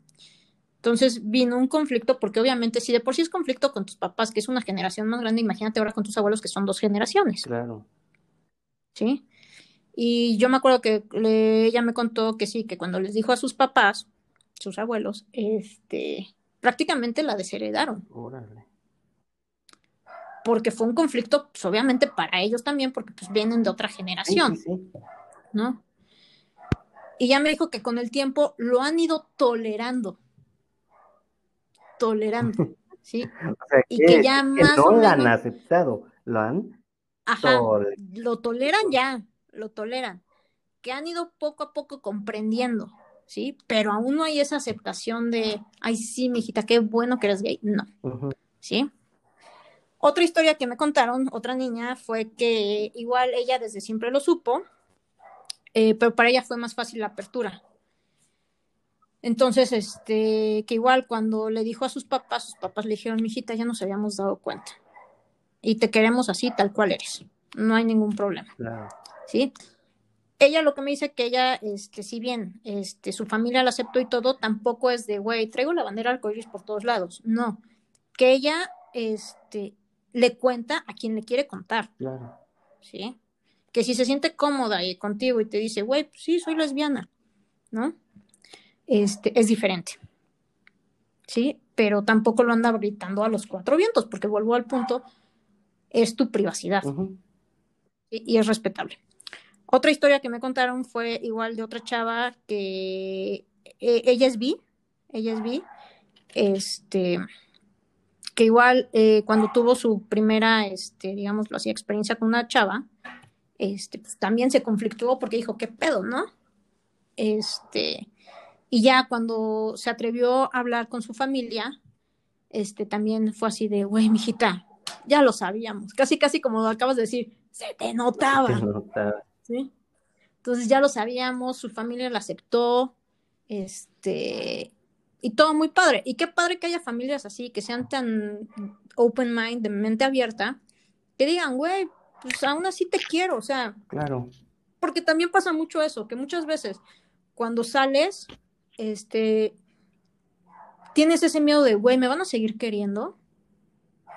Entonces vino un conflicto, porque obviamente si de por sí es conflicto con tus papás, que es una generación más grande, imagínate ahora con tus abuelos, que son dos generaciones, Claro. ¿sí? Y yo me acuerdo que le- ella me contó que sí, que cuando les dijo a sus papás, sus abuelos, este, prácticamente la desheredaron, Órale. porque fue un conflicto, pues, obviamente para ellos también, porque pues vienen de otra Sí, generación. sí, sí. ¿no? Y ya me dijo que con el tiempo lo han ido tolerando. Tolerando, <laughs> ¿sí? O sea, Y que, que ya que más no o la han aceptado, lo han Ajá, lo toleran ya, lo toleran, que han ido poco a poco comprendiendo, ¿sí? Pero aún no hay esa aceptación de, ay, sí, mijita, qué bueno que eres gay. No. ¿sí? Otra historia que me contaron, otra niña, fue que igual ella desde siempre lo supo, eh, pero para ella fue más fácil la apertura. Entonces, este, que igual cuando le dijo a sus papás, sus papás le dijeron, mijita, ya nos habíamos dado cuenta. Y te queremos así, tal cual eres. No hay ningún problema. Claro. ¿sí? Ella lo que me dice que ella, este, si bien este, su familia la aceptó y todo, tampoco es de, güey, traigo la bandera arcoíris por todos lados. No, que ella este, le cuenta a quien le quiere contar, Claro. ¿sí? Que si se siente cómoda y contigo y te dice, güey, pues sí, soy lesbiana, ¿no? Este, es diferente, ¿sí? Pero tampoco lo anda gritando a los cuatro vientos, porque vuelvo al punto, es tu privacidad y, y es respetable. Otra historia que me contaron fue igual de otra chava que eh, ella es bi, ella es bi, este, que igual eh, cuando tuvo su primera, este, digámoslo así, experiencia con una chava, este, pues también se conflictuó porque dijo, ¿qué pedo, no? Este, y ya cuando se atrevió a hablar con su familia, este, también fue así de, güey, mijita, ya lo sabíamos, casi, casi como acabas de decir, se te notaba. Se nota. ¿sí? Entonces ya lo sabíamos, su familia la aceptó, este, y todo muy padre. Y qué padre que haya familias así, que sean tan open mind, de mente abierta, que digan, güey, pues aún así te quiero, o sea, Claro. porque también pasa mucho eso, que muchas veces cuando sales, este, tienes ese miedo de, güey, ¿me van a seguir queriendo?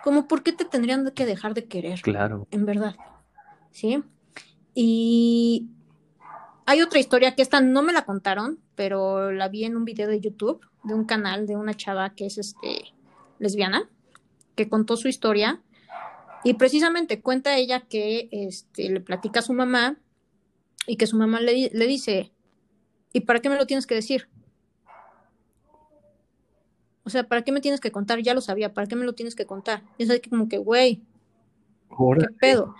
Como, ¿por qué te tendrían que dejar de querer? Claro. en verdad. ¿Sí? Y hay otra historia que esta no me la contaron, pero la vi en un video de YouTube de un canal de una chava que es este lesbiana, que contó su historia y precisamente cuenta ella que este, le platica a su mamá y que su mamá le, le dice, ¿y para qué me lo tienes que decir? O sea, ¿para qué me tienes que contar? Ya lo sabía, ¿para qué me lo tienes que contar? Y es como que, güey, ¿qué pedo?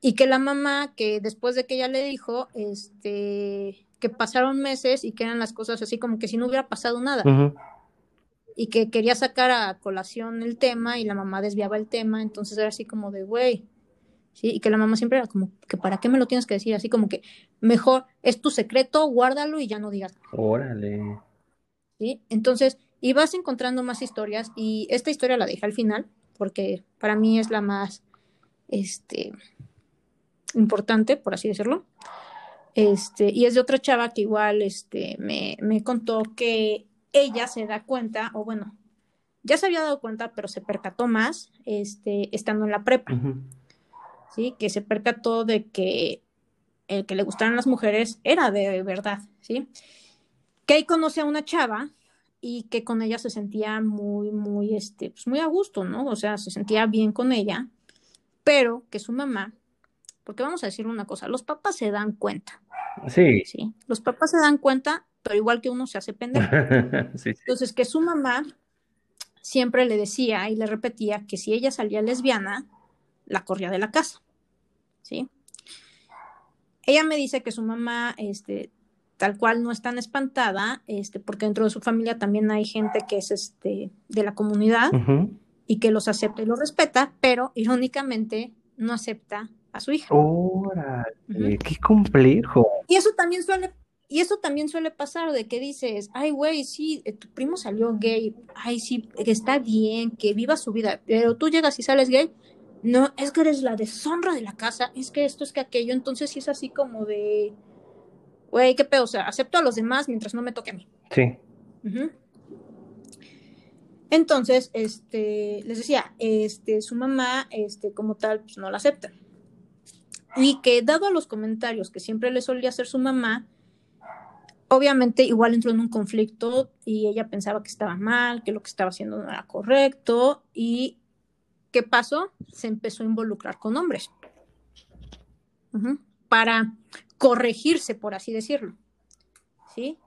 Y que la mamá, que después de que ella le dijo, este, que pasaron meses y que eran las cosas así como que si no hubiera pasado nada. Y que quería sacar a colación el tema y la mamá desviaba el tema, entonces era así como de, güey, ¿sí? Y que la mamá siempre era como, que ¿para qué me lo tienes que decir? Así como que, mejor, es tu secreto, guárdalo y ya no digas nada. Órale. ¿sí? Entonces, y vas encontrando más historias y esta historia la dejé al final porque para mí es la más este importante, por así decirlo. Este, y es de otra chava que igual este me, me contó que ella se da cuenta, o bueno, ya se había dado cuenta, pero se percató más este, estando en la prepa. ¿sí? Que se percató de que el que le gustaran las mujeres era de verdad, ¿sí? Que ahí conoce a una chava y que con ella se sentía muy, muy, este, pues muy a gusto, ¿no? O sea, se sentía bien con ella, pero que su mamá, porque vamos a decir una cosa, los papás se dan cuenta, Sí. ¿sí? Los papás se dan cuenta, pero igual que uno se hace pendejo. <laughs> sí, sí. Entonces, que su mamá siempre le decía y le repetía que si ella salía lesbiana, la corría de la casa. ¿Sí? Ella me dice que su mamá, este, tal cual no es tan espantada, este, porque dentro de su familia también hay gente que es este, de la comunidad y que los acepta y los respeta, pero irónicamente no acepta a su hija. Órale, qué complejo. Y eso también suele, y eso también suele pasar de que dices, ay, güey, sí, eh, tu primo salió gay, ay, sí, que está bien, que viva su vida, pero tú llegas y sales gay, no, es que eres la deshonra de la casa, es que esto, es que aquello, entonces sí es así como de, güey, qué pedo, o sea, acepto a los demás mientras no me toque a mí. Sí. Entonces, este, les decía, este, su mamá, este, como tal, pues no la acepta. Y que dado a los comentarios que siempre le solía hacer su mamá, obviamente igual entró en un conflicto y ella pensaba que estaba mal, que lo que estaba haciendo no era correcto. ¿Y qué pasó? Se empezó a involucrar con hombres. Para corregirse, por así decirlo. ¿Sí?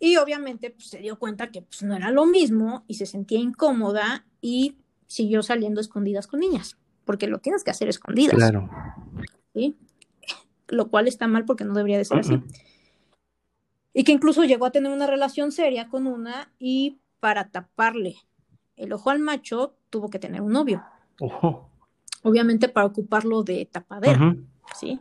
Y obviamente pues, se dio cuenta que pues, no era lo mismo y se sentía incómoda y siguió saliendo escondidas con niñas, porque lo tienes que hacer escondidas. Claro. ¿sí? Lo cual está mal porque no debería de ser así. Y que incluso llegó a tener una relación seria con una y para taparle el ojo al macho tuvo que tener un novio. Obviamente para ocuparlo de tapadera, ¿sí?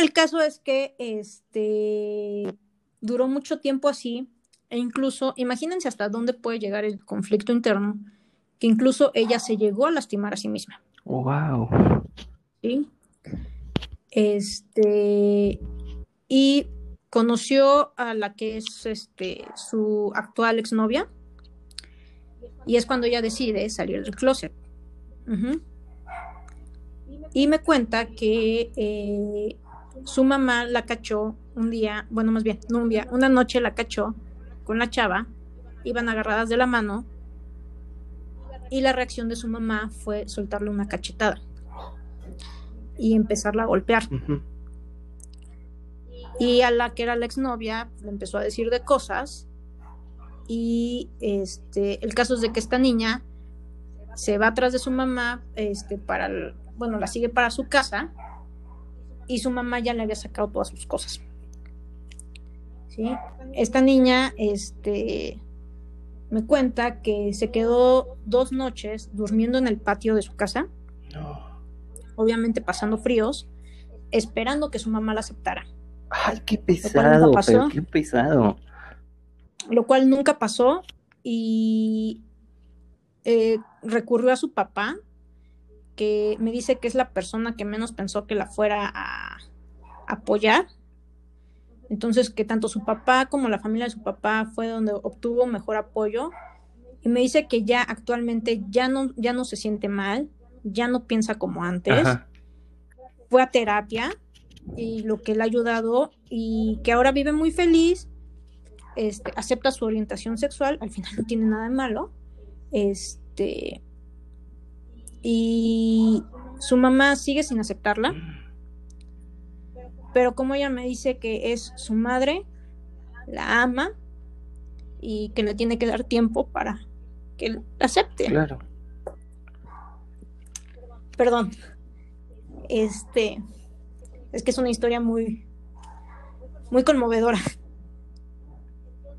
El caso es que este duró mucho tiempo así e incluso, imagínense hasta dónde puede llegar el conflicto interno, que incluso ella se llegó a lastimar a sí misma. wow. ¿Sí? Este, y conoció a la que es este, su actual exnovia, y es cuando ella decide salir del closet. Y me cuenta que eh, su mamá la cachó un día, bueno, más bien, no un día, una noche la cachó con la chava, iban agarradas de la mano y la reacción de su mamá fue soltarle una cachetada y empezarla a golpear. Y a la que era la exnovia le empezó a decir de cosas y este el caso es de que esta niña se va atrás de su mamá este para bueno, la sigue para su casa y su mamá ya le había sacado todas sus cosas. ¿Sí? Esta niña, este, me cuenta que se quedó dos noches durmiendo en el patio de su casa, obviamente pasando fríos, esperando que su mamá la aceptara. Ay, qué pesado, pero qué pesado. Lo cual nunca pasó y eh, recurrió a su papá que me dice que es la persona que menos pensó que la fuera a apoyar. Entonces, que tanto su papá como la familia de su papá fue donde obtuvo mejor apoyo. Y me dice que ya actualmente ya no, ya no se siente mal, ya no piensa como antes. Fue a terapia y lo que le ha ayudado y que ahora vive muy feliz, este, acepta su orientación sexual, al final no tiene nada de malo. Este, y su mamá sigue sin aceptarla. Pero como ella me dice que es su madre, la ama y que le tiene que dar tiempo para que la acepte. Claro. Perdón. Este es que es una historia muy muy conmovedora.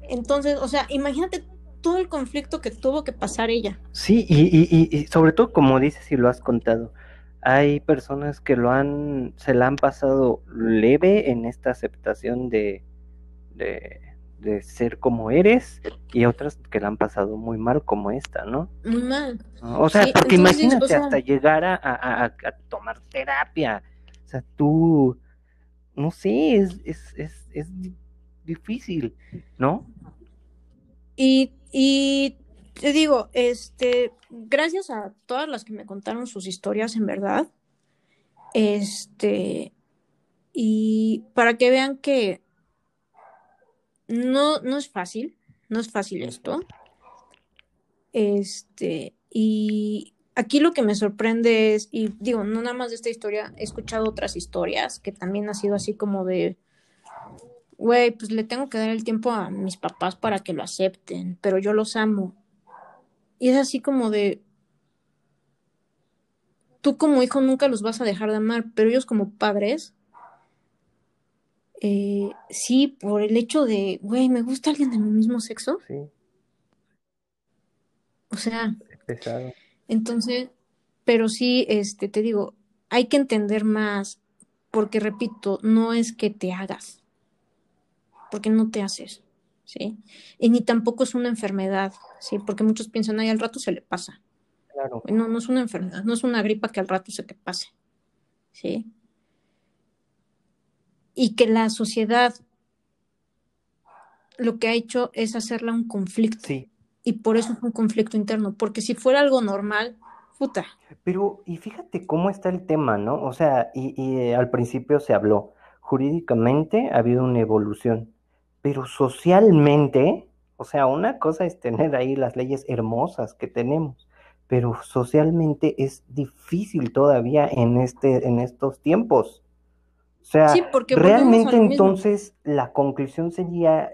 Entonces, o sea, imagínate todo el conflicto que tuvo que pasar ella. Sí, y, y, sobre todo, como dices y lo has contado, hay personas que lo han, se la han pasado leve en esta aceptación de, de, ser como eres y otras que la han pasado muy mal como esta, ¿no? Muy mal. O sea, porque imagínate hasta llegar a, a, tomar terapia. O sea, tú, no sé, es, es, es, es difícil, ¿no? Y y te digo, este, gracias a todas las que me contaron sus historias, en verdad. Este, y para que vean que no, no es fácil, no es fácil esto. Este, y aquí lo que me sorprende es, y digo, no nada más de esta historia, he escuchado otras historias que también ha sido así como de, güey, pues le tengo que dar el tiempo a mis papás para que lo acepten, pero yo los amo. Y es así como de, tú como hijo nunca los vas a dejar de amar, pero ellos como padres, eh, sí, por el hecho de, güey, me gusta alguien de mi mismo sexo. Sí. O sea. pesado. Entonces, pero sí, este, te digo, hay que entender más, porque repito, no es que te hagas porque no te haces, ¿sí? Y ni tampoco es una enfermedad, ¿sí? Porque muchos piensan, ay, al rato se le pasa. Claro. No, no es una enfermedad, no es una gripa que al rato se te pase, ¿sí? Y que la sociedad lo que ha hecho es hacerla un conflicto. Sí. Y por eso es un conflicto interno, porque si fuera algo normal, puta. Pero, y fíjate cómo está el tema, ¿no? O sea, y, y eh, al principio se habló, jurídicamente ha habido una evolución, pero socialmente, o sea, una cosa es tener ahí las leyes hermosas que tenemos, pero socialmente es difícil todavía en, este, en estos tiempos, O sea, realmente entonces la conclusión sería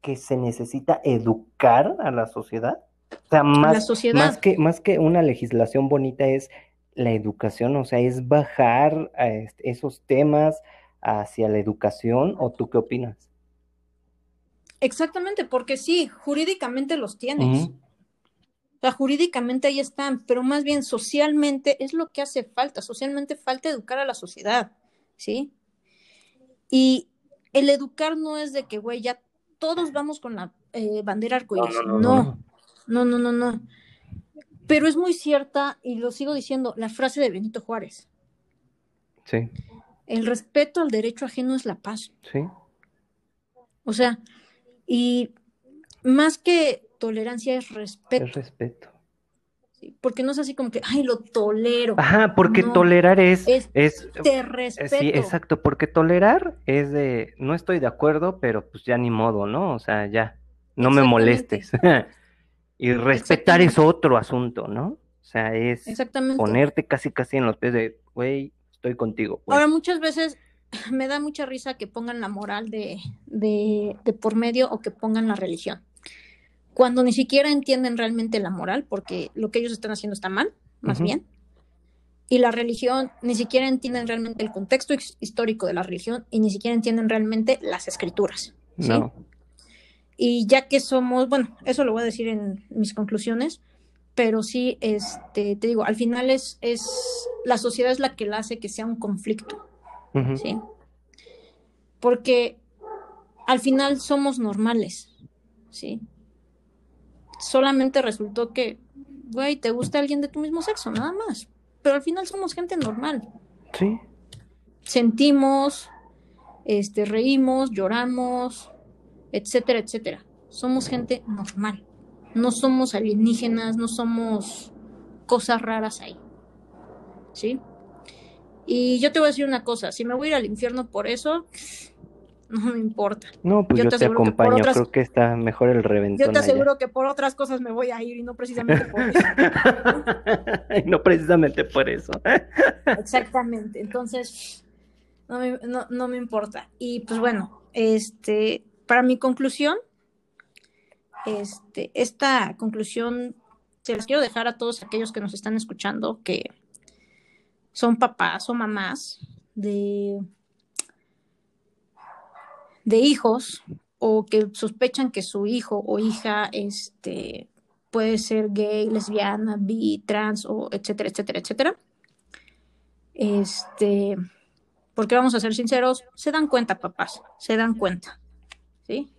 que se necesita educar a la sociedad. O sea, más, más, que, más que una legislación bonita es la educación, o sea, es bajar a esos temas hacia la educación, ¿o tú qué opinas? Exactamente, porque sí, jurídicamente los tienes. O sea, jurídicamente ahí están, pero más bien socialmente es lo que hace falta. Socialmente falta educar a la sociedad, ¿sí? Y el educar no es de que, güey, ya todos vamos con la eh, bandera arcoíris. No no no, no no no, Pero es muy cierta, y lo sigo diciendo, la frase de Benito Juárez. Sí. El respeto al derecho ajeno es la paz. Sí. O sea, y más que tolerancia es respeto. Es respeto. porque no es así como que, ay, lo tolero. Ajá, porque tolerar es, es, Te respeto. Sí, exacto, porque tolerar es de, no estoy de acuerdo, pero pues ya ni modo, ¿no? O sea, ya, no me molestes. <laughs> y respetar es otro asunto, ¿no? O sea, es ponerte casi casi en los pies de, güey, estoy contigo. Pues. Ahora, muchas veces <laughs> me da mucha risa que pongan la moral de, de, de, por medio o que pongan la religión. Cuando ni siquiera entienden realmente la moral, porque lo que ellos están haciendo está mal, más bien. Y la religión, ni siquiera entienden realmente el contexto histórico de la religión y ni siquiera entienden realmente las escrituras. No. Y ya que somos, bueno, eso lo voy a decir en mis conclusiones, pero sí, este, te digo, al final es, es, la sociedad es la que la hace que sea un conflicto. ¿Sí? Porque al final somos normales, ¿sí? Solamente resultó que, güey, te gusta alguien de tu mismo sexo, nada más. Pero al final somos gente normal. Sí. Sentimos, este, reímos, lloramos, etcétera, etcétera. Somos gente normal. No somos alienígenas, no somos cosas raras ahí. ¿Sí? Y yo te voy a decir una cosa, si me voy a ir al infierno por eso, <laughs> no me importa. No, pues yo, te, acompaño, creo que está mejor el reventón. Yo te aseguro que por otras cosas me voy a ir y no precisamente por eso. <laughs> no precisamente por eso. Exactamente, entonces no me, no me importa. Y pues bueno, este, para mi conclusión, este, esta conclusión se las quiero dejar a todos aquellos que nos están escuchando que son papás o mamás de, de hijos o que sospechan que su hijo o hija este, puede ser gay, lesbiana, bi, trans, o etcétera, etcétera, etcétera. Este, porque vamos a ser sinceros, se dan cuenta, papás, se dan cuenta, ¿sí?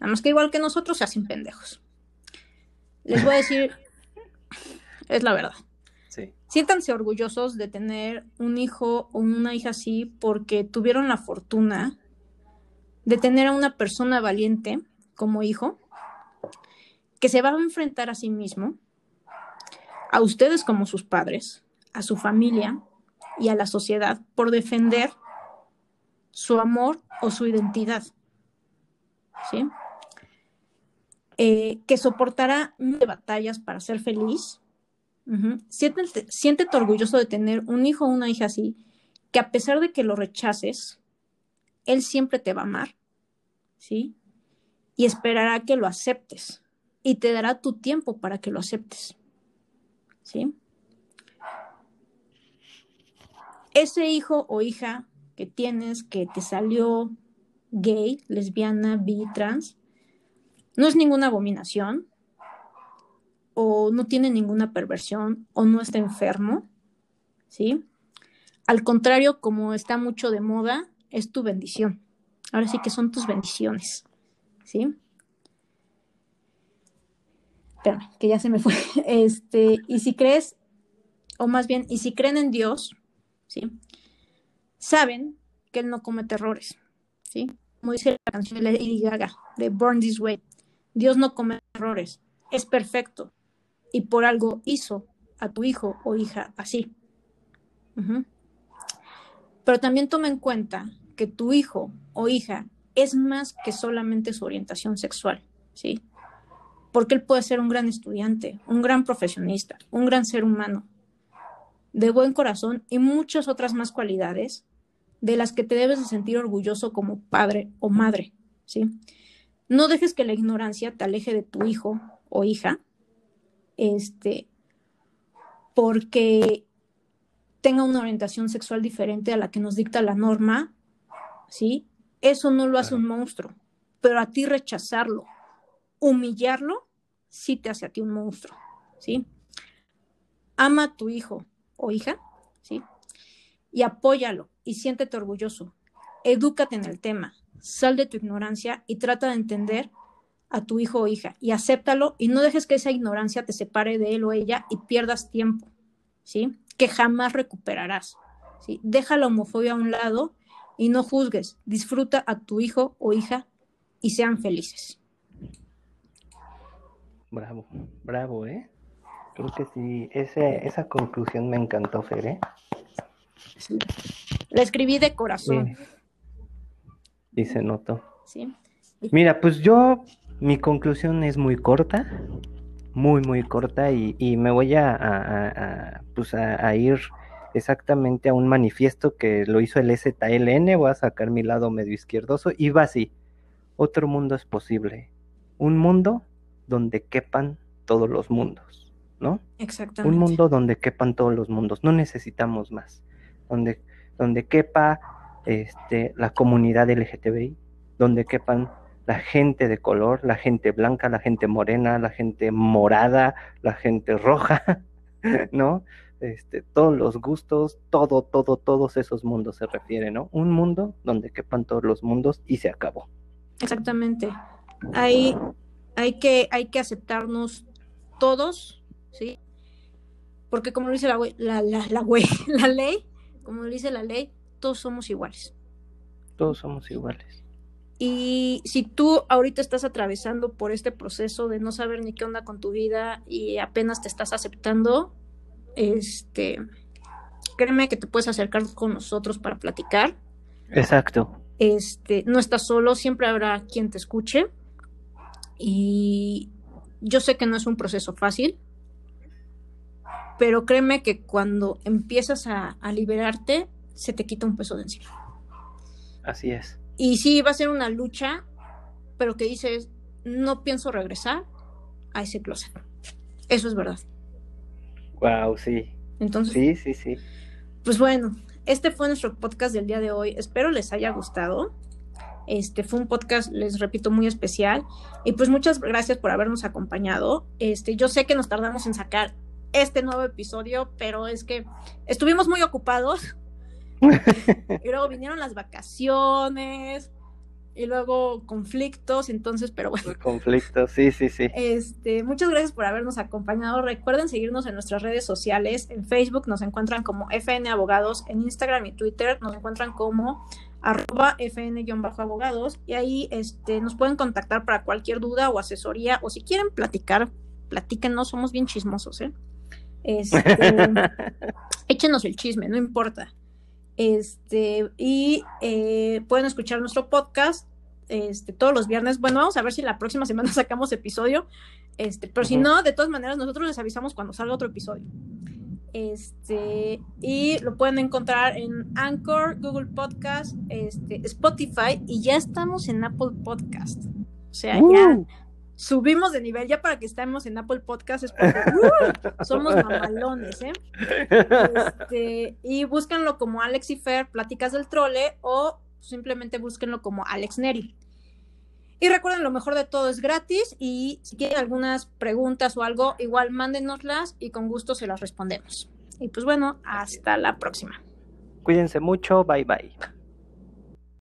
Nada más que igual que nosotros se hacen pendejos. Les voy a decir, es la verdad. Siéntanse orgullosos de tener un hijo o una hija así porque tuvieron la fortuna de tener a una persona valiente como hijo que se va a enfrentar a sí mismo, a ustedes como sus padres, a su familia y a la sociedad por defender su amor o su identidad. ¿Sí? Eh, que soportará batallas para ser feliz siéntete, orgulloso de tener un hijo o una hija así, que a pesar de que lo rechaces, él siempre te va a amar, ¿sí? Y esperará que lo aceptes y te dará tu tiempo para que lo aceptes, ¿sí? Ese hijo o hija que tienes que te salió gay, lesbiana, bi, trans, no es ninguna abominación, o no tiene ninguna perversión o no está enfermo, ¿sí? Al contrario, como está mucho de moda, es tu bendición. Ahora sí que son tus bendiciones, ¿sí? Espera, que ya se me fue. <laughs> Este, y si crees, o más bien, y si creen en Dios, ¿sí? Saben que Él no comete errores, ¿sí? Como dice la canción de Lady Gaga, de Born This Way. Dios no comete errores, es perfecto, y por algo hizo a tu hijo o hija así. Pero también toma en cuenta que tu hijo o hija es más que solamente su orientación sexual, ¿sí? Porque él puede ser un gran estudiante, un gran profesionista, un gran ser humano, de buen corazón y muchas otras más cualidades de las que te debes de sentir orgulloso como padre o madre, ¿sí? No dejes que la ignorancia te aleje de tu hijo o hija, este, porque tenga una orientación sexual diferente a la que nos dicta la norma, ¿sí? Eso no lo hace un monstruo, pero a ti rechazarlo, humillarlo, sí te hace a ti un monstruo, ¿sí? Ama a tu hijo o hija, ¿sí? Y apóyalo y siéntete orgulloso. Edúcate en el tema, sal de tu ignorancia y trata de entender a tu hijo o hija y acéptalo y no dejes que esa ignorancia te separe de él o ella y pierdas tiempo, ¿sí? Que jamás recuperarás, ¿sí? Deja la homofobia a un lado y no juzgues, disfruta a tu hijo o hija y sean felices. Bravo, bravo, ¿eh? Creo que sí, ese, esa conclusión me encantó, Fer, ¿eh? Sí. La escribí de corazón. Y se notó. Sí. Mira, pues yo, mi conclusión es muy corta, muy, muy corta, y, y me voy a, a, pues a, ir exactamente a un manifiesto que lo hizo el ZLN, voy a sacar mi lado medio izquierdoso, y va así, otro mundo es posible, un mundo donde quepan todos los mundos, ¿no? Exactamente. Un mundo donde quepan todos los mundos, no necesitamos más, donde, donde quepa este, la comunidad LGTBI, donde quepan la gente de color, la gente blanca, la gente morena, la gente morada, la gente roja, <laughs> ¿no? Este, todos los gustos, todo, todo, todos esos mundos se refiere, ¿no? Un mundo donde quepan todos los mundos y se acabó. Exactamente. Hay, hay, que, hay que aceptarnos todos, ¿sí? Porque como dice la, la, la, la, <laughs> la ley, como dice la ley, todos somos iguales. Todos somos iguales. Y si tú ahorita estás atravesando por este proceso de no saber ni qué onda con tu vida y apenas te estás aceptando, este, créeme que te puedes acercar con nosotros para platicar. Exacto. Este, no estás solo, siempre habrá quien te escuche. Y yo sé que no es un proceso fácil, pero créeme que cuando empiezas a, a liberarte, se te quita un peso de encima. Así es. Y sí, va a ser una lucha, pero que dices, no pienso regresar a ese closet. Eso es verdad. Wow, sí. Entonces. Sí, sí, sí. Pues bueno, este fue nuestro podcast del día de hoy. Espero les haya gustado. Este fue un podcast, les repito, muy especial. Y pues muchas gracias por habernos acompañado. Este, yo sé que nos tardamos en sacar este nuevo episodio, pero es que estuvimos muy ocupados <laughs> y luego vinieron las vacaciones y luego conflictos, entonces, pero bueno. Conflictos, sí, sí, sí. Este, muchas gracias por habernos acompañado. Recuerden seguirnos en nuestras redes sociales. En Facebook nos encuentran como FN Abogados, en Instagram y Twitter nos encuentran como arroba fn-abogados y ahí este, nos pueden contactar para cualquier duda o asesoría o si quieren platicar, platíquenos, somos bien chismosos, ¿eh? Este, <laughs> échenos el chisme, no importa. Este, y eh, pueden escuchar nuestro podcast este, todos los viernes. Bueno, vamos a ver si la próxima semana <laughs> sacamos episodio. Este, pero si no, de todas maneras, nosotros les avisamos cuando salga otro episodio. Este, y lo pueden encontrar en Anchor, Google Podcast, este, Spotify y ya estamos en Apple Podcast. O sea, ya uh subimos de nivel ya para que estemos en Apple Podcast es porque uh, somos mamalones, ¿eh? Este, y búsquenlo como Alex y Fer, Pláticas del Trole, o simplemente búsquenlo como Alex Neri. Y recuerden, lo mejor de todo es gratis y si tienen algunas preguntas o algo, igual mándenoslas y con gusto se las respondemos. Y pues bueno, hasta la próxima. Cuídense mucho, bye bye.